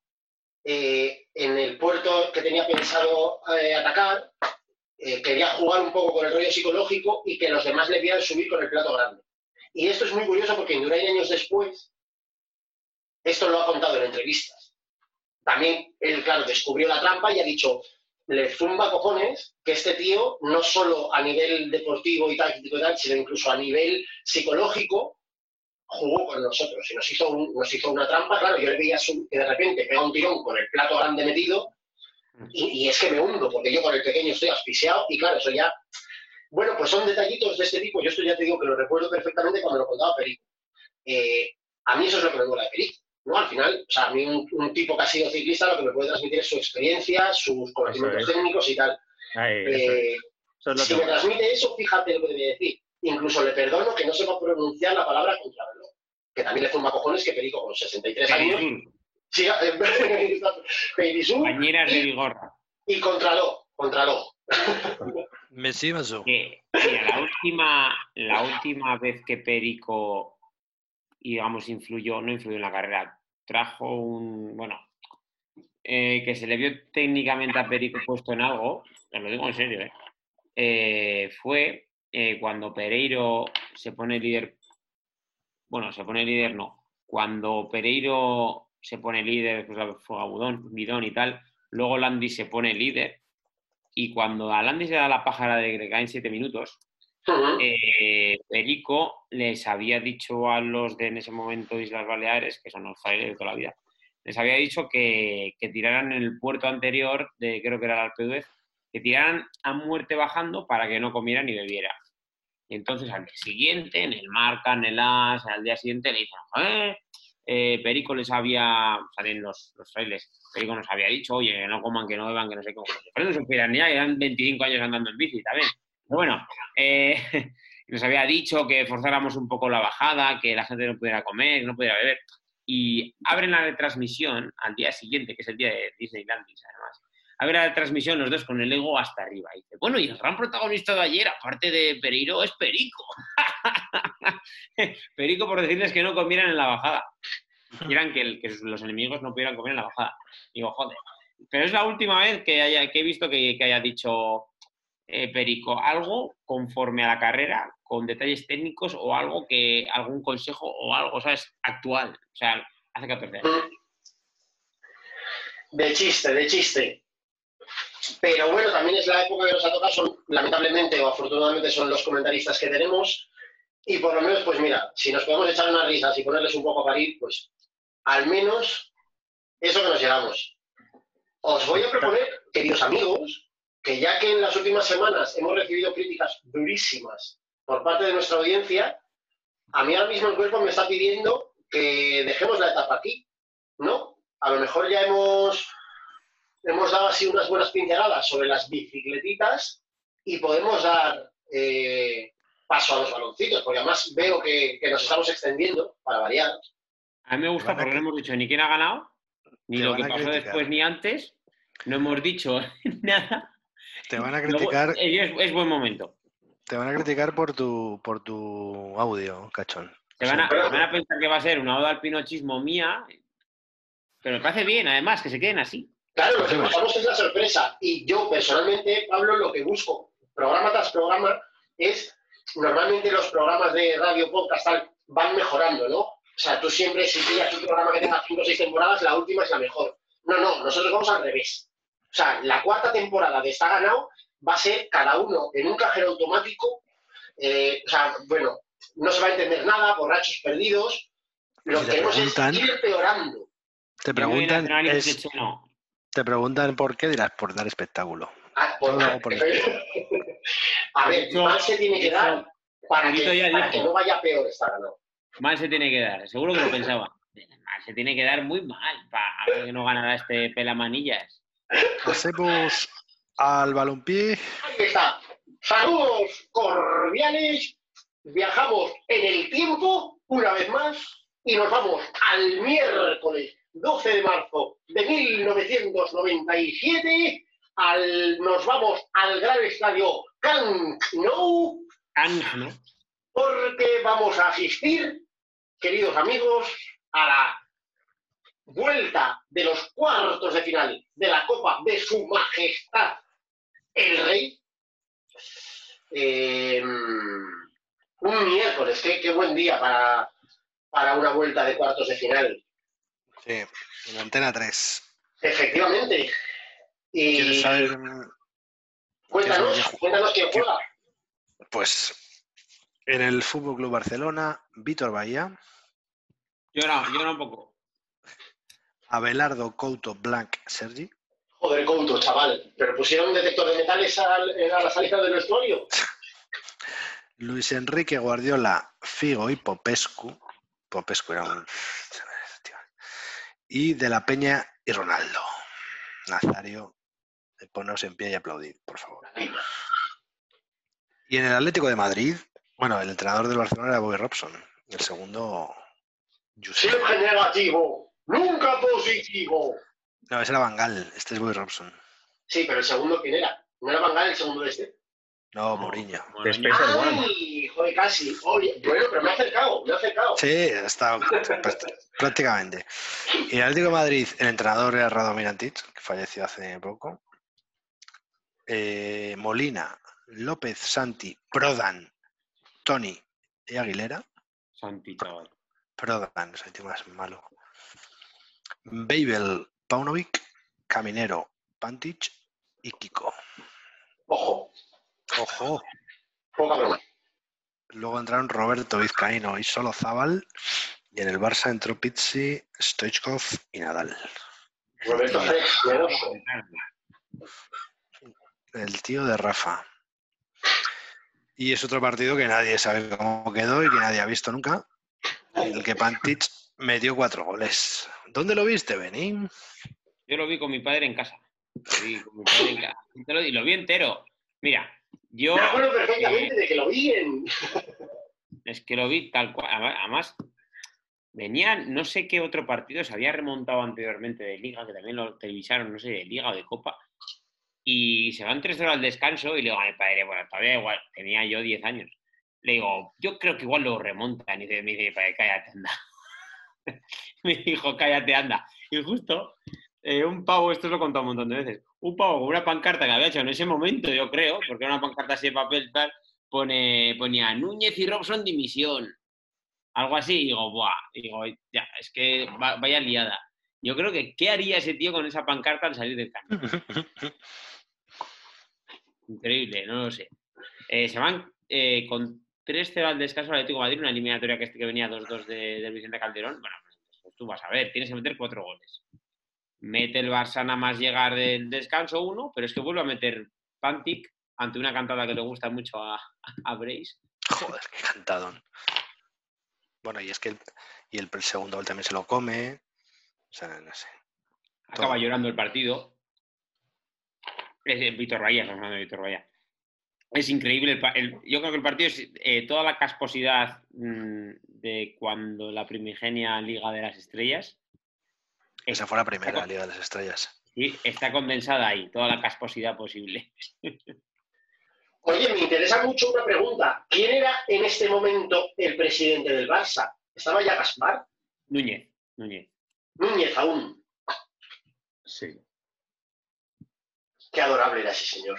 eh, en el puerto que tenía pensado eh, atacar, eh, quería jugar un poco con el rollo psicológico y que los demás le vieran subir con el plato grande. Y esto es muy curioso porque Indurain años después, esto lo ha contado en entrevistas. También él, claro, descubrió la trampa y ha dicho, le zumba cojones que este tío, no solo a nivel deportivo y táctico tal, sino incluso a nivel psicológico, jugó con nosotros y nos hizo, un- nos hizo una trampa. Claro, yo le veía que de repente pega un tirón con el plato grande metido y, es que me hundo, porque yo con el pequeño estoy asfixiado y claro, eso ya... Bueno, pues son detallitos de este tipo. Yo esto ya te digo que lo recuerdo perfectamente cuando lo contaba Perico. Eh, a mí eso es lo que me mola de Perico. ¿No? Al final, o sea, a mí un, un tipo que ha sido ciclista lo que me puede transmitir es su experiencia, sus conocimientos es. técnicos y tal. Eso, Eh, eso es lo si que me transmite eso, fíjate lo que debe decir. Incluso le perdono que no sepa pronunciar la palabra contrarreloj. Que también le zumba cojones que Perico con 63 años. Sí, Perisur Bañeras de Vigorra. y contraloj. Contraloj. Me sí. Que, mira, la última, la última vez que Perico, y, digamos, influyó, no influyó en la carrera, trajo un, bueno, eh, que se le vio técnicamente a Perico puesto en algo, te lo digo en serio, ¿eh? Eh, fue eh, cuando Pereiro se pone líder, bueno, se pone líder no, cuando Pereiro se pone líder, pues fue a Budón, Bidón y tal, luego Landi se pone líder, y cuando a Landi se da la pájara de que caen siete minutos, Ujú. eh, Perico les había dicho a los de en ese momento Islas Baleares, que son los frailes de toda la vida, les había dicho que, que tiraran en el puerto anterior, de creo que era el Alpedúez, que tiraran a muerte bajando para que no comiera ni bebiera. Y entonces al día siguiente, en el Marca, en el As, al día siguiente le dicen, "Eh, eh, Perico les había, salen los, los frailes, Perico nos había dicho, oye, que no coman, que no beban, que no sé cómo. Pero no supieran ya, eran 25 años andando en bici también. Bueno, eh, nos había dicho que forzáramos un poco la bajada, que la gente no pudiera comer, no pudiera beber. Y abren la retransmisión al día siguiente, que es el día de Disneylandis, además. a ver la transmisión los dos con el ego hasta arriba. Y dice, bueno, y el gran protagonista de ayer, aparte de Pereiro, es Perico. Perico por decirles que no comieran en la bajada. Quieran que, los enemigos no pudieran comer en la bajada. Digo, joder. Pero es la última vez que, haya, que he visto que haya dicho eh, Perico algo conforme a la carrera, con detalles técnicos o algo que, algún consejo o algo, ¿sabes? Actual. O sea, hace 14 años. De chiste, de chiste. Pero bueno, también es la época que nos ha tocado, lamentablemente o afortunadamente son los comentaristas que tenemos. Y por lo menos, pues mira, si nos podemos echar unas risas y ponerles un poco a parir, pues al menos eso que nos llevamos. Os voy a proponer, queridos amigos, que ya que en las últimas semanas hemos recibido críticas durísimas por parte de nuestra audiencia, a mí ahora mismo el cuerpo me está pidiendo que dejemos la etapa aquí, ¿no? A lo mejor ya hemos, hemos dado así unas buenas pinceladas sobre las bicicletitas y podemos dar eh, paso a los baloncitos, porque además veo que, que nos estamos extendiendo para variar. A mí me gusta porque no hemos dicho ni quién ha ganado, ni lo que pasó criticar. después ni antes. No hemos dicho nada. Te van a criticar, eh, es, es buen momento. te van a criticar por tu, por tu audio, cachón. Te van, a, Pero- van a pensar que va a ser una oda al pinochismo mía, pero me parece bien, además, que se queden así. Claro, lo que buscamos es la sorpresa. Y yo personalmente, Pablo, lo que busco, programa tras programa, es normalmente los programas de radio podcast tal, van mejorando, ¿no? O sea, tú siempre, si tienes un programa que tenga cinco o seis temporadas, la última es la mejor. No, no, nosotros vamos al revés. O sea, la cuarta temporada de Está Ganado va a ser cada uno en un cajero automático. eh, o sea, bueno, no se va a entender nada, borrachos perdidos. Lo Si que queremos preguntan- es ir peorando. Te preguntan, es- no. te preguntan por qué, dirás por dar espectáculo. Ah, pues, Todo por a ver, Eso- mal se tiene que eso- dar para, Pablito que, ya para dijo. que no vaya peor esta ganado. Mal se tiene que dar, seguro que lo pensaba. Mal se tiene que dar muy mal para que no ganara este pelamanillas. Pasemos al balompié. Ahí está. Saludos cordiales. Viajamos en el tiempo una vez más y nos vamos al miércoles 12 de marzo de 1997. Al, nos vamos al gran estadio Camp Nou porque vamos a asistir, queridos amigos, a la vuelta de los cuartos de final de la Copa de Su Majestad el Rey. Eh, un miércoles, qué, qué buen día para, para una vuelta de cuartos de final. Sí, en Antena 3. Efectivamente. ¿Quieres Y saber? mm, cuéntanos, qué- cuéntanos quién juega. Pues en el Fútbol Club Barcelona, Víctor Bahía, Llora, llora un poco. Abelardo Couto Blanc Sergi, Joder, Couto, chaval. ¿Pero pusieron un detector de metales al- a la salida del vestuario? Luis Enrique Guardiola, Figo y Popescu. Popescu era un. Y De la Peña y Ronaldo. Nazario, poneos en pie y aplaudid, por favor. Y en el Atlético de Madrid, bueno, el entrenador del Barcelona era Bobby Robson. El segundo, Josep. Siempre negativo, nunca positivo. No, ese era Bangal, este es Bobby Robson. Sí, pero el segundo, ¿quién era? ¿No era Van Gaal el segundo de este? No, Mourinho. One. ¡Ay! Joder, casi. Oye, bueno, pero me ha acercado, me ha acercado. Sí, está prácticamente. Y en el Atlético de Madrid, el entrenador era Radomir Antic, que falleció hace poco. Eh, Molina, López, Santi, Prodan, Tony y Aguilera. Santi, chaval. Prodan, tío más malo. Babel, Paunovic, Caminero, Pantic y Kiko. Ojo, Ojo. Luego entraron Roberto Vizcaíno y Solo Zabal. Y en el Barça entró Pizzi, Stoichkov y Nadal. Roberto. El tío de Rafa. Y es otro partido que nadie sabe cómo quedó y que nadie ha visto nunca. En el que Pantic metió cuatro goles. ¿Dónde lo viste, Benín? Yo lo vi con mi padre en casa. Lo vi con mi padre en casa. Y te lo, vi entero. Mira, yo Me acuerdo perfectamente de que lo vi en. es que lo vi tal cual. Además- venían, no sé qué otro partido se había remontado anteriormente de Liga, que también lo televisaron, no sé, de Liga o de Copa. Y se van tres horas al descanso y le digo a mi padre, bueno, todavía igual, tenía yo 10 años. Le digo, yo creo que igual lo remontan. Y dice, me dice, mi padre, cállate, anda. me dijo, cállate, anda. Y justo, eh, un pavo, esto lo he contado un montón de veces, un pavo con una pancarta que había hecho en ese momento, yo creo, porque era una pancarta así de papel, tal, pone, ponía Núñez y Robson dimisión. Algo así, y digo, buah, y digo, ya, es que va- vaya liada. Yo creo que, ¿qué haría ese tío con esa pancarta al salir del campo? Increíble, no lo sé. Eh, se van eh, con 3-0 al descanso al Atlético de Madrid, una eliminatoria que, que venía 2-2 de, del Vicente Calderón. Bueno, pues tú vas a ver, tienes que meter cuatro goles. Mete el Barça nada más llegar del descanso uno, pero es que vuelve a meter Pantic ante una cantada que le gusta mucho a, a Brace. Joder, qué cantadón. Bueno, y es que el, y el segundo gol también se lo come. O sea, no sé. Acaba llorando el partido. Es Víctor hablando de Víctor Bahía. Es increíble. el yo creo que el partido es eh, toda la casposidad mm, de cuando la primigenia Liga de las Estrellas. Esa fue la primera con- Liga de las Estrellas. Sí, está condensada ahí, toda la casposidad posible. Oye, me interesa mucho una pregunta. ¿Quién era en este momento el presidente del Barça? ¿Estaba ya Gaspar? Núñez, Núñez. Núñez aún. Sí. Qué adorable era ese señor.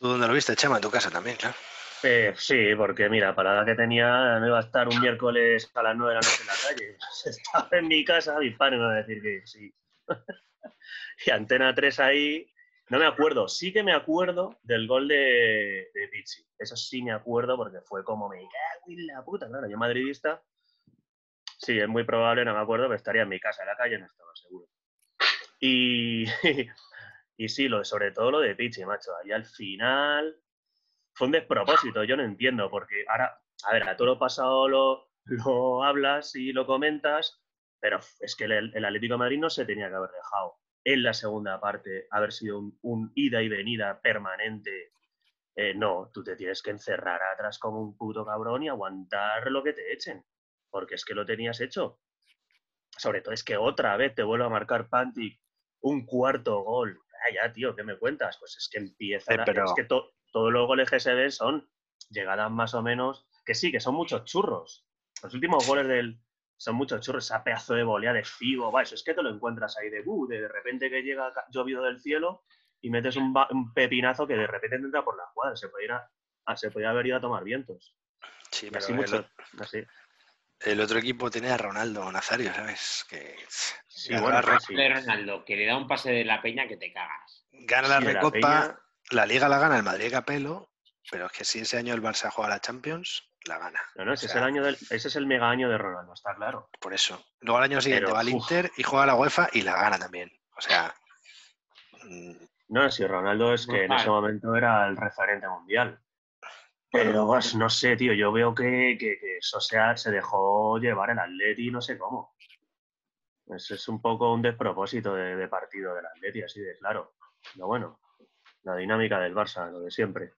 ¿Tú dónde lo viste, Chema? En tu casa también, claro. Eh, sí, porque mira, para la que tenía, no iba a estar un miércoles a las 9 de la noche en la calle. Estaba en mi casa, mis padres me decir que sí. y Antena 3 ahí, no me acuerdo. Sí que me acuerdo del gol de, de. Eso sí me acuerdo porque fue como me cago en la puta. Claro, yo madridista, sí, es muy probable, no me acuerdo, que estaría en mi casa, en la calle no estaba seguro. Y, y sí, lo, sobre todo lo de Pizzi, macho. Ahí al final fue un despropósito, yo no entiendo, porque ahora, a ver, a todo lo pasado lo, lo hablas y lo comentas, pero es que el, Atlético de Madrid no se tenía que haber dejado en la segunda parte haber sido un, un ida y venida permanente. Eh, no, tú te tienes que encerrar atrás como un puto cabrón y aguantar lo que te echen, porque es que lo tenías hecho. Sobre todo es que otra vez te vuelve a marcar Pantic un cuarto gol. Ya, tío, ¿qué me cuentas? Pues es que empieza. Eh, pero- Es que to- todos los goles que se ven son llegadas más o menos. Que sí, que son muchos churros. Los últimos goles del. Son muchos churros. Esa pedazo de volea de Figo. Va, eso es que te lo encuentras ahí de bu, de, de repente que llega llovido del cielo y metes un, un pepinazo que de repente te entra por la cuadra. Se podía, ir a- a- se podía haber ido a tomar vientos. Sí, pero así el, mucho. Así. El otro equipo tenía a Ronaldo Nazario, ¿sabes? Que Sí, bueno, la sí. Ronaldo, que le da un pase de la peña que te cagas. gana la Sí, de la Recopa, la Liga la gana el Madrid a Capello, pero es que si ese año el Barça juega la Champions, la gana. No, no, ese, O es el año del, ese es el mega año de Ronaldo, está claro. Por eso. Luego al año siguiente Pero, va al. Inter y juega la UEFA y la gana también. O sea, No, si Ronaldo es que en ese momento era el referente mundial. Pero no sé, tío, yo veo que, que, que se dejó llevar el Atleti no sé cómo. Eso es un poco un despropósito de, de partido del Atleti, así de claro. Pero bueno, la dinámica del Barça, lo de siempre.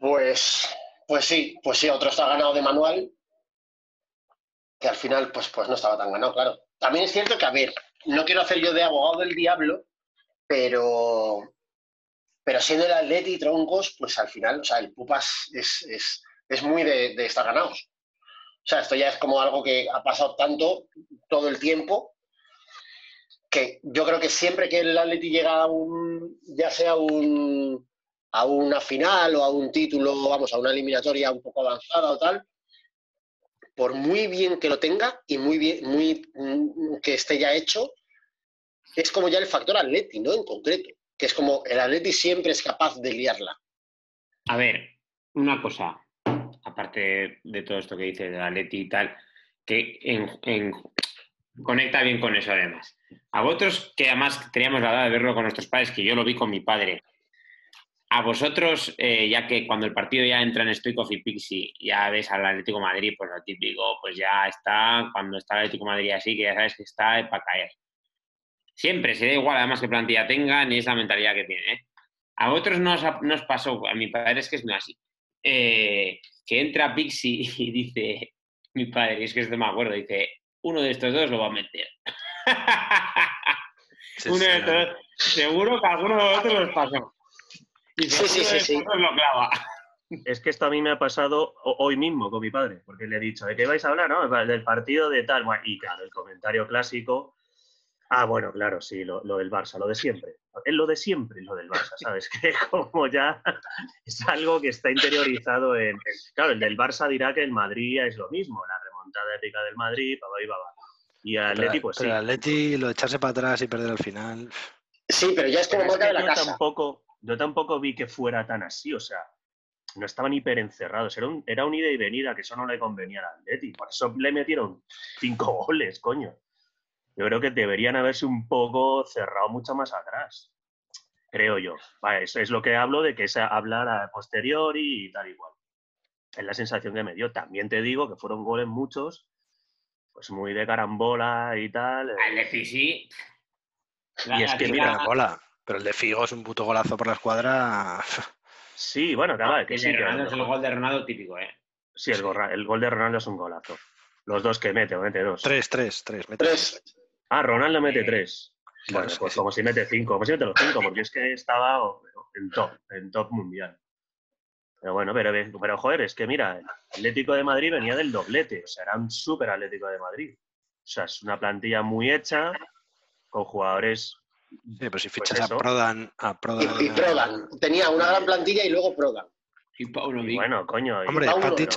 Pues, pues sí, pues sí, otro está ganado de manual, que al final pues, pues no estaba tan ganado, claro. También es cierto que, a ver, no quiero hacer yo de abogado del diablo, pero, pero siendo el Atleti troncos, pues al final, o sea, el Pupas es, es, es muy de, estar ganados. O sea, esto ya es como algo que ha pasado tanto todo el tiempo que yo creo que siempre que el Atleti llega a un, ya sea un, a una final o a un título, vamos, a una eliminatoria un poco avanzada o tal, por muy bien que lo tenga y muy bien, muy mm, que esté ya hecho, es como ya el factor Atleti, ¿no? En concreto, que es como el Atleti siempre es capaz de liarla. A ver, una cosa, aparte de todo esto que dice de Atleti y tal, que en- conecta bien con eso además. A vosotros, que además teníamos la edad de verlo con nuestros padres, que yo lo vi con mi padre, a vosotros, eh, ya que cuando el partido ya entra en Stoikov y Pixi, ya ves al Atlético Madrid, pues lo típico, pues ya está, cuando está el Atlético Madrid así, que ya sabes que está para caer. Siempre, se da igual además qué plantilla tengan y es la mentalidad que tiene. ¿eh? A vosotros no os, ha- no os pasó, a mi padre es que es muy así, eh, que entra Pixi y dice, mi padre, es que esto me acuerdo, dice, uno de estos dos lo va a meter. Sí, uno sí, de estos no. dos, seguro que alguno de los otros los pasó. Y Sí, sí, sí, sí. lo clava. Es que esto a mí me ha pasado ho- hoy mismo con mi padre, porque le he dicho, ¿de qué vais a hablar? No? Del partido de tal. Bueno, Y claro, el comentario clásico. Ah, bueno, claro, sí, lo, lo del Barça, lo de siempre. Es lo de siempre, lo del Barça, ¿sabes? Que como ya es algo que está interiorizado en... Claro, el del Barça dirá que el Madrid es lo mismo, la remontada épica del Madrid, papá y babá. Y el Pero- Atleti, pues sí. pero el Atleti, lo de echarse para atrás y perder al final. Sí, pero ya es como marca que de la yo casa. tampoco, yo tampoco vi que fuera tan así, o sea, no estaban hiper encerrados, era un, era un ida y venida, que eso no le convenía al Atleti, por eso le metieron cinco goles, coño. Yo creo que deberían haberse un poco cerrado mucho más atrás, creo yo. Vale, eso es lo que hablo de que es hablar a posteriori y tal igual. Es la sensación que me dio. También te digo que fueron goles muchos, pues muy de carambola y tal. eh, Atleti sí. Y es que mira, la- Bola. Pero el de Figo es un puto golazo por la escuadra. Sí, bueno, claro, el que de sí, que Ronaldo es el gol de Ronaldo típico, ¿eh? Sí, el, gorra- el gol de Ronaldo es un golazo. Los dos que mete, o mete dos. Tres, tres, tres. mete Tres. Ah, Ronaldo mete Eh, tres. Claro, Bueno, pues como si mete cinco, como si mete los cinco, porque es que estaba en top, en top mundial. Pero bueno, pero, pero joder, es que mira, el Atlético de Madrid venía del doblete, o sea, era un súper Atlético de Madrid. O sea, es una plantilla muy hecha, con jugadores. Sí, pero si Pues fichas a Prodan, a Prodan. Y, y Prodan. Tenía una gran plantilla y luego Prodan. Y Paunovic. y bueno, coño. y- Hombre, Pauno, Patic,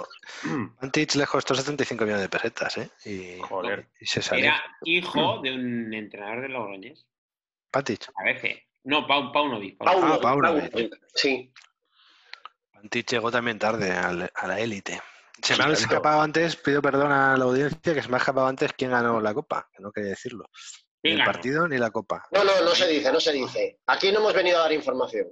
pero- Antich le costó 75 millones de pesetas, ¿eh? Y, Joder. y se salió. Era hijo de un entrenador de Logroñés. Patic. Parece. No, Pau, Paunovic. Pauno, Ah, Pauno, Pauno, Sí. Antich llegó también tarde al- a la élite. Se me ha escapado antes, pido perdón a la audiencia, que se me ha escapado antes quién ganó la copa, que no quería decirlo. Ni ¿Quién el partido ni la copa. No, no, no se dice, no se dice. Aquí no hemos venido a dar información.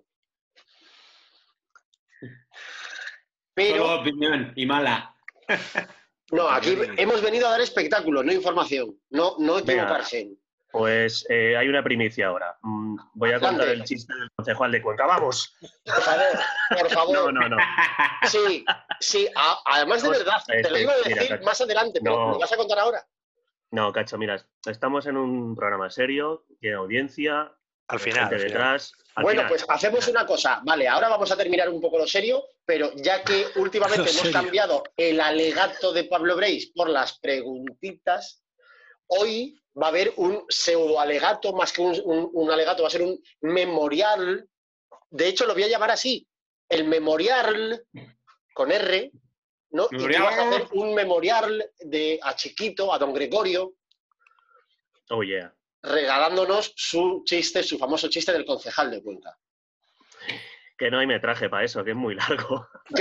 Pero, Solo opinión y mala. no, aquí hemos venido a dar espectáculo, no información. No, no Venga. equivocarse. Pues eh, hay una primicia ahora. Mm, voy a contar el chiste del concejal de Cuenca. ¡Vamos! Por favor, por favor. No, no, no. Sí, sí, a- además de verdad, te lo este, iba a decir más adelante, pero No. ¿lo vas a contar ahora? No, Cacho, mira, estamos en un programa serio, tiene audiencia, Al final. al final. detrás. Al bueno, final, pues hacemos una cosa. Vale, ahora vamos a terminar un poco lo serio, pero ya que últimamente hemos serio. cambiado el alegato de Pablo Breis por las preguntitas, hoy va a haber un pseudo alegato, más que un, un- un alegato, va a ser un memorial. De hecho, lo voy a llamar así, el memorial con R, ¿no? Y tú Memorial. vas a hacer un memorial de a Chiquito, a don Gregorio, Oh, yeah. Regalándonos su chiste, su famoso chiste del concejal de Cuenca. Que no hay metraje para eso, que es muy largo.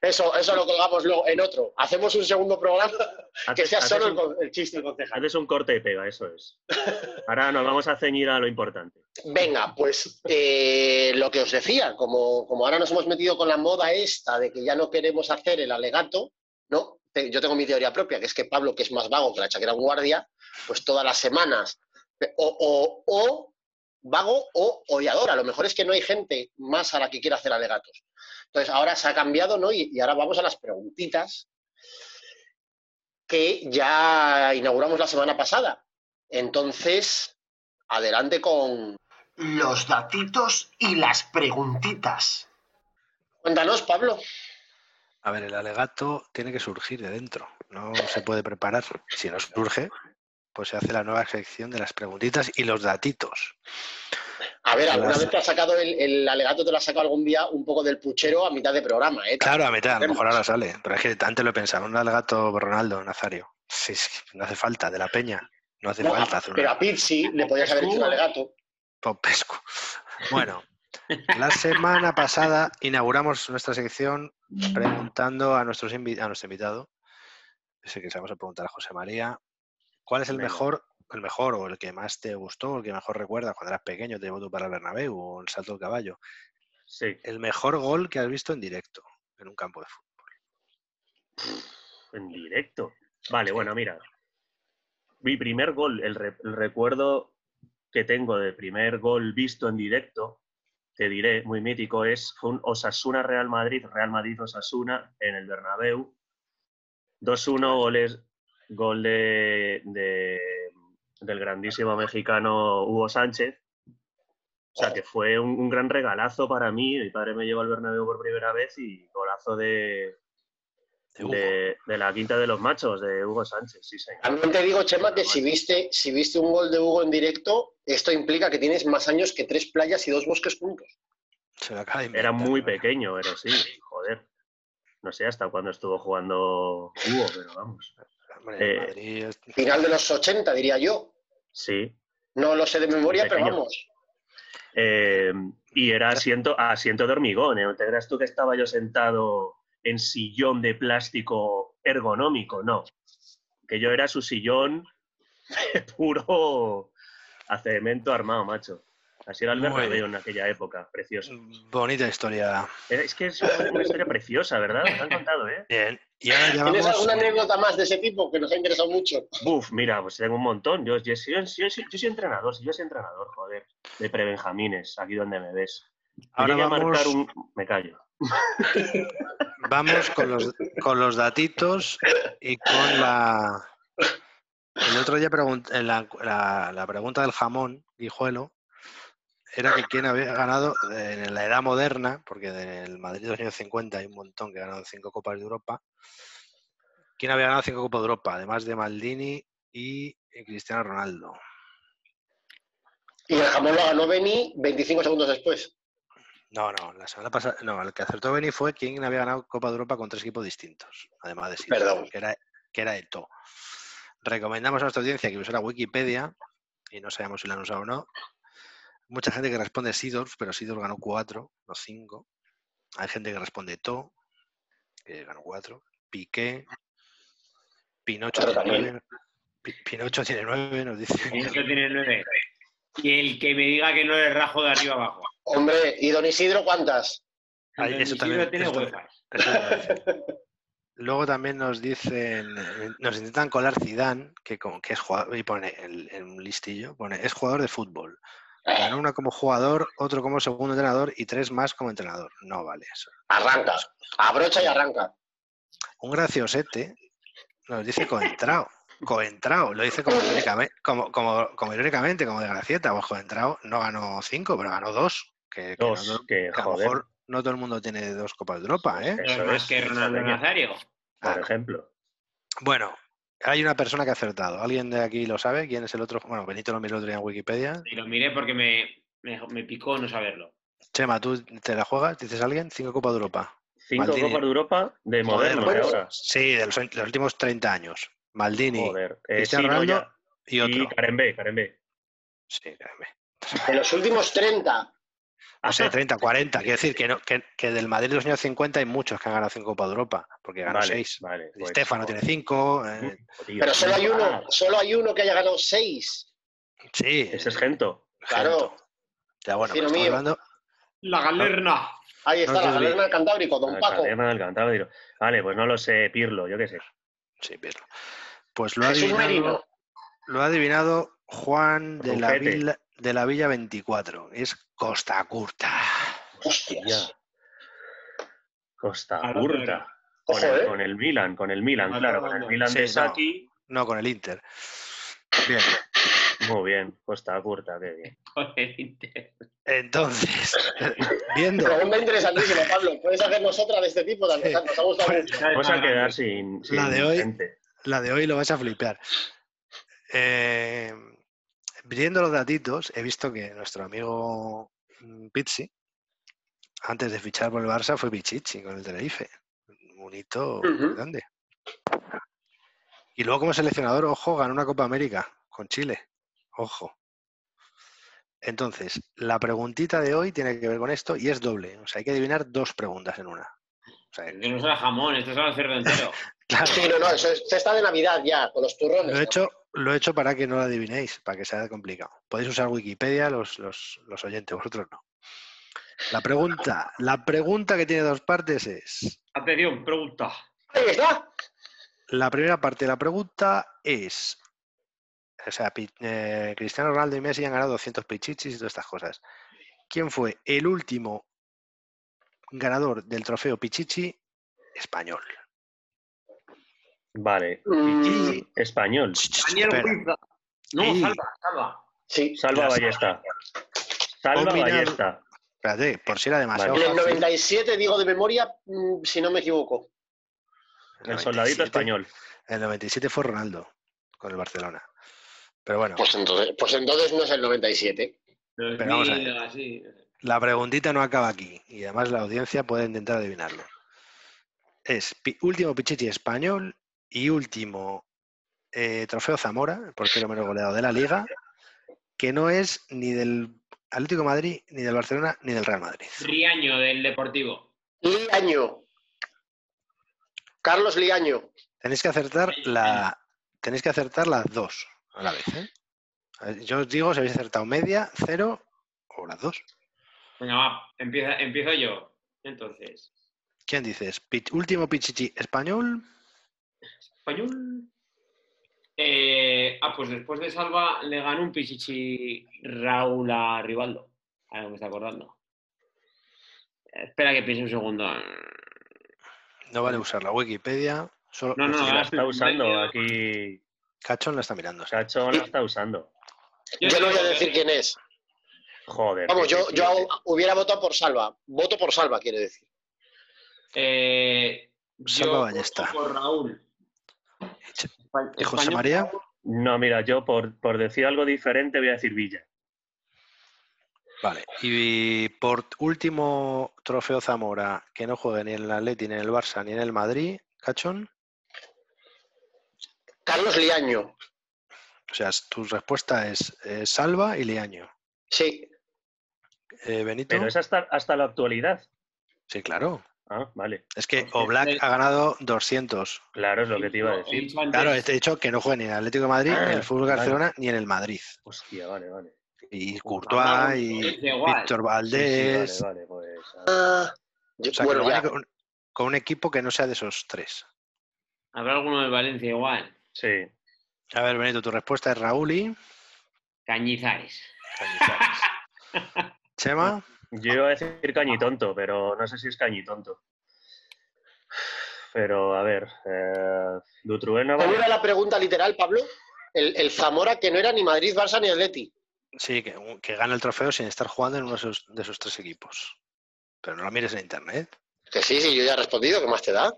Que eso, eso lo colgamos luego en otro. Hacemos un segundo programa que sea solo el, un- con- el chiste del concejal. Haces un corte y pega, eso es. Ahora nos vamos a ceñir a lo importante. Venga, pues eh, lo que os decía, como, como ahora nos hemos metido con la moda esta de que ya no queremos hacer el alegato, ¿no? Yo tengo mi teoría propia, que es que Pablo, que es más vago que la chaquera guardia, pues todas las semanas, o, o- o vago o odiador. A lo mejor es que no hay gente más a la que quiera hacer alegatos. Entonces, ahora se ha cambiado, ¿no? Y, y ahora vamos a las preguntitas que ya inauguramos la semana pasada. Entonces, adelante con los datitos y las preguntitas. Cuéntanos, Pablo. A ver, el alegato tiene que surgir de dentro, no se puede preparar. Si no surge, pues se hace la nueva sección de las preguntitas y los datitos. A ver, ¿alguna Las- vez te has sacado el, el alegato, te lo has sacado algún día un poco del puchero a mitad de programa, ¿eh? Claro, a mitad, a lo mejor ahora sale, pero es que antes lo he pensado, un alegato Ronaldo, Nazario. Sí, sí, no hace falta, de la peña, no hace No, falta hacer pero una a Pizzi le podías haber hecho un alegato. Popescu. Bueno, la semana pasada inauguramos nuestra sección preguntando a, nuestros invi- a nuestro invitado, ese que se vamos a preguntar a José María, ¿cuál es el Venga. mejor, el mejor o el que más te gustó, el que mejor recuerdas cuando eras pequeño, te llevó tú para el Bernabéu o el Salto del Caballo? Sí, El mejor gol que has visto en directo en un campo de fútbol. en directo. Vale, bueno, mira. Mi primer gol, el, re- el recuerdo que tengo de primer gol visto en directo, te diré, muy mítico, es fue un Osasuna Real Madrid, Real Madrid Osasuna en el Bernabéu. 2-1 goles gol de, de- del grandísimo mexicano Hugo Sánchez. O sea, que fue un, un gran regalazo para mí. Mi padre me llevó al Bernabéu por primera vez y golazo de, De la quinta de los machos, de Hugo Sánchez, sí, señor. También te digo, Chema, que si viste, si viste un gol de Hugo en directo, esto implica que tienes más años que tres playas y dos bosques juntos. Se lo acaba de Era muy pequeño, pero sí, joder. No sé hasta cuándo estuvo jugando Hugo, pero vamos. Hombre, Eh, en Madrid es- Final de los 80, diría yo. Sí. No lo sé de memoria, pero vamos. Eh, y era asiento, asiento de hormigón. ¿eh? ¿No te creas tú que estaba yo sentado en sillón de plástico ergonómico? No. Que yo era su sillón de puro a cemento armado, macho. Así era el Bernabéu en aquella época, precioso. bonita historia. Eh, Es que es una historia preciosa, ¿verdad? Me han contado, ¿eh? Bien. Y ahora ya ¿Tienes vamos- alguna anécdota más de ese tipo que nos ha interesado mucho? Buf, mira, pues tengo un montón. Yo, yo, yo- yo- yo- yo soy entrenador, si yo soy entrenador, joder, de prebenjamines, aquí donde me ves. Ahora a vamos- marcar un... Me callo. Vamos con los, con los datitos y con la... El otro día pregun- la, la- la pregunta del jamón, guijuelo, era que quién había ganado en la edad moderna, porque en el Madrid de los años 50 hay un montón que ha ganado cinco Copas de Europa. ¿Quién había ganado cinco Copas de Europa? Además de Maldini y Cristiano Ronaldo. Y el jamón lo ganó Beni 25 segundos después. No, no, la semana pasada, no, el que acertó Beni fue quien había ganado Copa de Europa con tres equipos distintos, además de Perdón. que era, que era Eto'o. Recomendamos a nuestra audiencia que usara Wikipedia, y no sabemos si la han usado o no. Mucha gente que responde Sidorf, pero Sidorf ganó cuatro, no cinco. Hay gente que responde To, que ganó cuatro. Piqué, Pinocho tiene también. nueve. Pi- Pinocho tiene nueve, nos dice. Eso tiene nueve. Y el que me diga que no le rajo de arriba abajo. Hombre, ¿y don Isidro cuántas? Ay, Don eso Isidro también- tiene eso. Luego también nos dicen, nos intentan colar Zidane, que, como, que es jugador, y pone el- en un listillo, pone, es jugador de fútbol. Ganó una como jugador, otro como segundo entrenador y tres más como entrenador. No vale eso. Arranca. Abrocha y arranca. Un graciosete nos dice coentrao. Coentrao, lo dice como irónicamente, como, como, como irónicamente, como de gracieta. Pues coentrao no ganó cinco, pero ganó dos. Que, que no Dos, todo- que que a lo mejor no todo el mundo tiene dos copas de Europa, ¿eh? No Eso es más es, que Ronaldo. Nazario. por ejemplo. Bueno, hay una persona que ha acertado. ¿Alguien de aquí lo sabe? ¿Quién es el otro? Bueno, Benito lo miró el otro día en Wikipedia. Y lo miré porque me, me, me picó no saberlo. Chema, ¿tú te la juegas? ¿Dices alguien? Cinco Copas de Europa. Cinco Maldini. Copas de Europa de moderno Moderno. de ahora. Sí, de los, de los últimos 30 años. Maldini Joder. Eh, sí, no, Ronaldo y otro. Karembé, Karembé. Sí, créeme. De los últimos 30. No sé, 30, 40. Quiero decir que, no, que, que del Madrid de los años 50 hay muchos que han ganado cinco Copas de Europa, porque ganó Vale, seis. vale. pues, Stefano joder. tiene cinco. eh, Tío, Pero solo hay uno, ah, solo hay uno que haya ganado 6. sí, Ese es Gento. Claro. Gento. Ya bueno, mío. hablando. La galerna. Ahí está, No la galerna del Cantábrico, don La Paco. cadena del Cantábrico. Vale, pues no lo sé, Pirlo, yo qué sé. Sí, Pirlo. Pues lo ha adivinado. Lo ha adivinado Juan de la. Villa, de la Villa 24. Es Costa Curta. Hostias. Costa Curta. Con Ojo, el, ¿eh? con el Milan, con el Milan, claro, con el. Milan Sí, de no. Saki. No, con el Inter. Bien. Muy bien, Costa Curta, qué bien. Joder, Inter. Entonces, viendo. Pregunta interesantísima, Pablo. ¿Puedes hacernos otra de este tipo? Sí. ha nos ha gustado Pues- mucho. Vamos a quedar sin, sin La de hoy- gente. La de hoy lo vas a flipar. Eh, viendo los datitos, he visto que nuestro amigo mm, Pizzi, antes de fichar por el Barça, fue Pichichi con el Tenerife. Un hito grande. Y luego como seleccionador, ojo, ganó una Copa América con Chile. Ojo. Entonces, la preguntita de hoy tiene que ver con esto y es doble. O sea, hay que adivinar dos preguntas en una. O sea, Que no será jamón, esto es el cerdo entero. claro, Sí, no, no, eso es cesta de Navidad ya, con los turrones. Lo he, hecho, lo he hecho para que no lo adivinéis, para que sea complicado. Podéis usar Wikipedia los, los, los oyentes, vosotros no. La pregunta, la pregunta que tiene dos partes es. Atención, pregunta. Ahí está. La primera parte de la pregunta es. O sea, eh, Cristiano Ronaldo y Messi han ganado 200 pichichis y todas estas cosas. ¿Quién fue el último ganador del trofeo Pichichi español? Vale. Mm, Pichichi español. Daniel. Huiza. No, Y- salva, salva. sí. Salva Ya Ballesta. Salva Combinado. Ballesta. Espérate, por si era demasiado En el fácil. 97, digo de memoria, mm, si no me equivoco. El soldadito 97, español. El 97 fue Ronaldo con el Barcelona. Pero bueno, Pues entonces, pues entonces no es el 97. Pero vamos a 2000, ver. así. la preguntita no acaba aquí. Y además la audiencia puede intentar adivinarlo. Es pi- último Pichichi español y último eh, trofeo Zamora, el portero menos goleado de la liga, que no es ni del Atlético de Madrid, ni del Barcelona, ni del Real Madrid. Riaño del Deportivo. Liaño. Carlos Liaño. Tenéis que acertar la. Tenéis que acertar las dos a la vez. ¿eh? Yo os digo si habéis acertado media, cero o las dos. Venga, va, empieza, empiezo yo. Entonces, ¿Quién dices? Último Pichichi español. Español. Eh, ah, pues después de Salva le ganó un Pichichi Raúl a Rivaldo. Ahora me está acordando. Espera que piense un segundo. No vale usar la Wikipedia. Solo No, no, ahora la está usando aquí. Cachón la está mirando. Chacho la está usando. Yo no voy a decir quién es. Joder. Vamos, sí, yo, sí, yo sí. hubiera votado por Salva. Voto por Salva, quiere decir. Eh, Salva yo Ballesta. voto por Raúl. ¿Y José María? No, mira, yo por, por decir algo diferente voy a decir Villa. Vale. Y por último trofeo Zamora, que no juegue ni en el Atleti, ni en el Barça, ni en el Madrid, Cachón. Carlos Liaño. O sea, tu respuesta es eh, Salva y Liaño. Sí. Eh, Benito. Pero es hasta, hasta la actualidad. Sí, claro. Ah, vale. Es que Oblak ha ganado 200. Claro, es lo que te iba a decir. Claro, te he dicho que no juegue ni en el Atlético de Madrid, ni en el Ah, Fútbol vale. Barcelona, ni en el Madrid. Hostia, vale, vale. Y Habrá Courtois y. Víctor Sí, sí, Valdés. vale, vale, pues. ah. Yo- O sea, bueno, con, con un equipo que no sea de esos tres. Habrá alguno de Valencia igual. Sí. A ver, Benito, tu respuesta es Raúl y Cañizares. Cañizares. Chema, Yo iba a decir cañitonto, pero no sé si es cañitonto. Pero, a ver, eh, Dutruena ¿Cómo vale. era la pregunta literal, Pablo? El, el Zamora que no era ni Madrid, Barça ni Atleti. sí, que, que gana el trofeo sin estar jugando en uno de esos, de esos tres equipos. Pero no lo mires en internet. Que sí, sí, yo ya he respondido. ¿Qué más te da?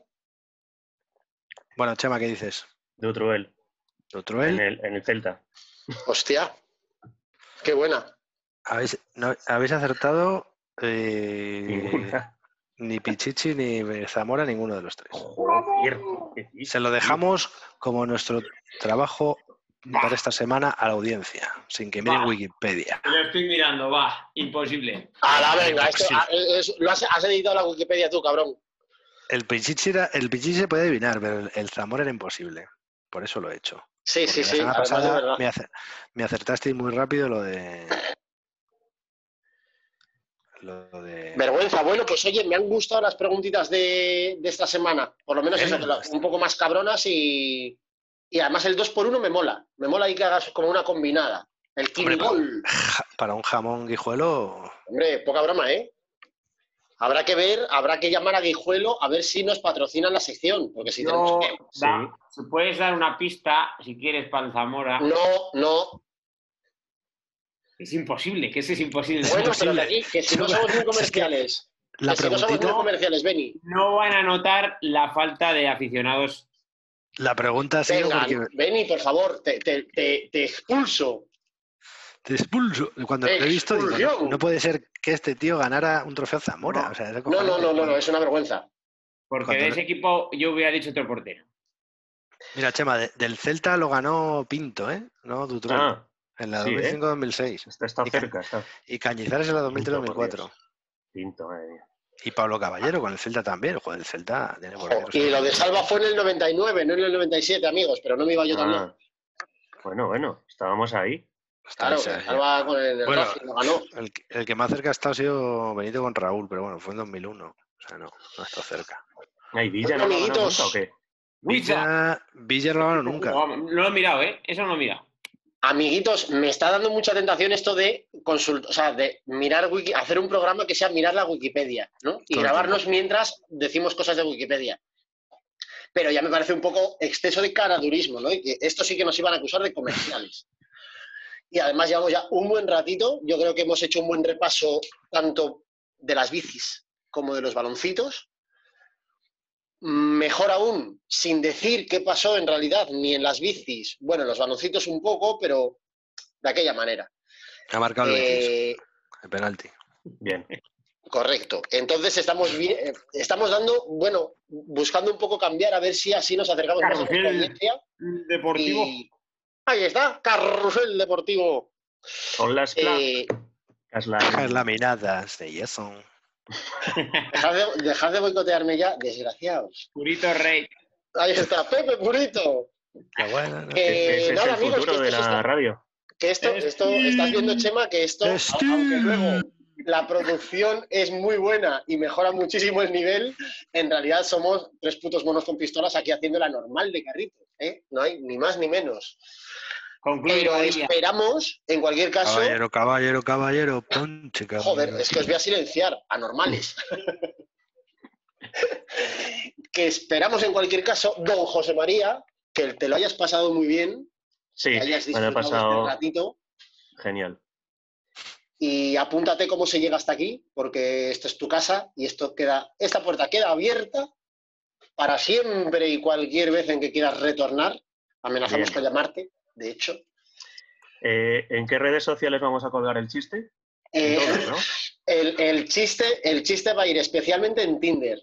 Bueno, Chema, ¿qué dices? Dutruel, Dutruel, en el, en el Celta. Hostia. Qué buena. Habéis, no- habéis acertado eh, ni Pichichi ni Zamora, ninguno de los tres. Se lo dejamos como nuestro trabajo para esta semana a la audiencia, sin que miren. Wikipedia. Lo estoy mirando, va. Imposible. A la venga, esto, Sí. ah, es- lo has, has editado la Wikipedia tú, cabrón. El Pichichi, era- el Pichichi se puede adivinar, pero el, el Zamora era imposible. Por eso lo he hecho. Sí, Porque sí, la sí. semana pasada me, acer- me acertasteis muy rápido lo de. Lo de. Vergüenza. Bueno, pues oye, me han gustado las preguntitas de, de esta semana. Por lo menos eso, que lo- un poco más cabronas y, y además el 2 por 1 me mola. Me mola ahí que hagas como una combinada. El Hombre, Para un jamón guijuelo. Hombre, poca broma, ¿eh? Habrá que ver, habrá que llamar a Guijuelo a ver si nos patrocinan la sección. Porque si Yo, tenemos que... da- si puedes dar una pista, si quieres, para el Zamora. No, no. Es imposible, que ese es imposible. Bueno, pero imposible. que, aquí, que si no somos muy comerciales. La que si no somos muy comerciales, Beni. No van a notar la falta de aficionados. la pregunta ha sido Venga, porque Beni, por favor, te, te, te, te expulso. te expulso. Cuando lo he visto, digo, no, puede ser que este tío ganara un trofeo Zamora. No. O sea, es No, no, no, no, no, es una vergüenza. Porque Cuando de ese equipo yo hubiera dicho otro portero. Mira, Chema, de- del Celta lo ganó Pinto, ¿eh? No Dutrón. Ah, en la sí, ¿eh? 2005-2006. está, está Y cerca, está. Y Cañizares en la Pinto, por 2003-2004. Dios. Pinto, madre mía. Y Pablo Caballero con el Celta también. Joder, el Celta tiene. Y lo de Salva fue en el 99, no en el 97, amigos, pero no me iba yo también. Ah, bueno, bueno, estábamos ahí. Está Claro, ese, que Salva con el, el Bueno, Racing lo ganó. el, que- el que más cerca ha estado ha sido Benito con Raúl, pero bueno, fue en 2001. O sea, no, no ha estado cerca. Ay, Villa no lo ha ganado Amiguitos. nunca, ¿o qué? Villa, Villa no lo ganó nunca. No, no lo he mirado, ¿eh? Eso no lo he mirado. Amiguitos, me está dando mucha tentación esto de consult o sea, de mirar wiki, hacer un programa que sea mirar la Wikipedia, ¿no? Y grabarnos mientras decimos cosas de Wikipedia. pero ya me parece un poco exceso de caradurismo, ¿no? Y que esto sí que nos iban a acusar de comerciales. Y además llevamos ya un buen ratito, yo creo que hemos hecho un buen repaso tanto de las bicis como de los baloncitos. Mejor aún, sin decir qué pasó en realidad ni en las bicis, bueno, en los baloncitos un poco, pero de aquella manera. Ha marcado el Eh, el penalti. Bien. Correcto. Entonces estamos, bien- eh, estamos dando, bueno, buscando un poco cambiar a ver si así nos acercamos más a Carrusel nuestra audiencia. Deportivo. Y- Ahí está, carrusel deportivo. Son las Eh, las- laminadas de yeso. Dejad, de, dejad de boicotearme ya, desgraciados. Purito Rey. Ahí está, Pepe Purito. Qué bueno, ¿no? Eh, es nada, el amigos, futuro que de la está- radio. Que esto, esto, estás viendo, Chema, que esto, a- aunque luego la producción es muy buena y mejora muchísimo el nivel, en realidad somos tres putos monos con pistolas aquí haciendo la normal de carrito. ¿eh? No hay ni más ni menos. Concluye Pero esperamos, en cualquier caso, Caballero, caballero, caballero, ponche, caballero. joder, es que os voy a silenciar, anormales. que esperamos en cualquier caso, don José María, que te lo hayas pasado muy bien, Sí, que hayas me lo he disfrutado pasado este ratito. genial. y apúntate cómo se llega hasta aquí, porque esto es tu casa y esto queda, esta puerta queda abierta para siempre y cualquier vez en que quieras retornar. Amenazamos Bien. con llamarte, de hecho. Eh, ¿En qué redes sociales vamos a colgar el chiste? Eh, todas, ¿no? el, el chiste, el chiste va a ir especialmente en Tinder,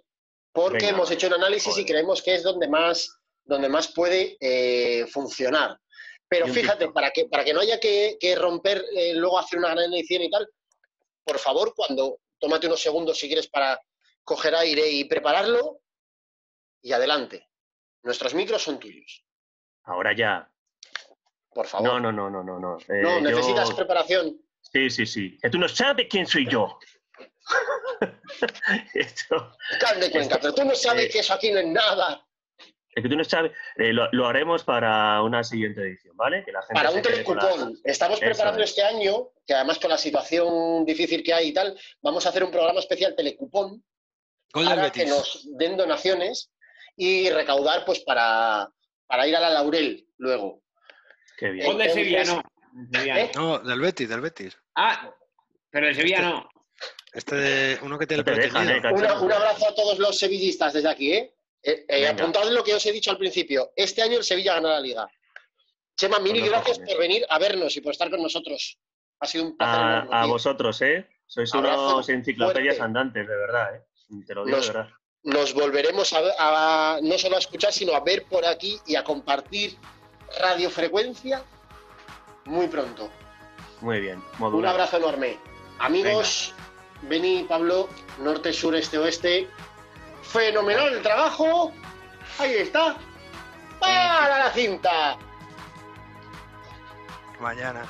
porque Venga. hemos hecho un análisis y creemos que es donde más, donde más puede eh, funcionar. Pero fíjate, para que, para que no haya que, que romper, luego hacer una gran edición y tal, por favor, cuando tómate unos segundos si quieres para coger aire y prepararlo, y adelante. Nuestros micros son tuyos, Ahora ya. Por favor. No, no, no, no, no. No, Eh, No, yo- necesitas preparación. Sí, sí, sí. Que tú no sabes quién soy yo. Esto, Cal de cuenca, pero tú no sabes eh, que eso aquí no es nada. es que tú no sabes. eh, lo, lo haremos para una siguiente edición, ¿vale? Que la gente Para un la- telecupón. Estamos preparando es. este año, que además con la situación difícil que hay y tal, vamos a hacer un programa especial telecupón para que nos den donaciones y recaudar pues para, para ir a la Laurel luego. Qué bien. Gol de Sevilla no. ¿Eh? No, del Betis, del Betis. Ah, pero de Sevilla no. Este de uno que tiene No el te dejan, protegido. ¿eh? Un abrazo a todos los sevillistas desde aquí, ¿eh? Eh, eh, apuntad lo que os he dicho al principio. Este año el Sevilla gana la liga. Chema, mil gracias por venir a vernos y por estar con nosotros. Ha sido un placer. A, enorme, a tío. vosotros, ¿eh? Sois Abrazo unos enciclopedias fuerte. andantes, de verdad, ¿eh? Te lo digo Nos- de verdad. nos volveremos a, a- no solo a escuchar, sino a ver por aquí y a compartir radiofrecuencia muy pronto. Muy bien. Un abrazo enorme. Amigos, Beni, Pablo, norte, sur, este, oeste. Fenomenal el trabajo. Ahí está. Para la cinta. Mañana.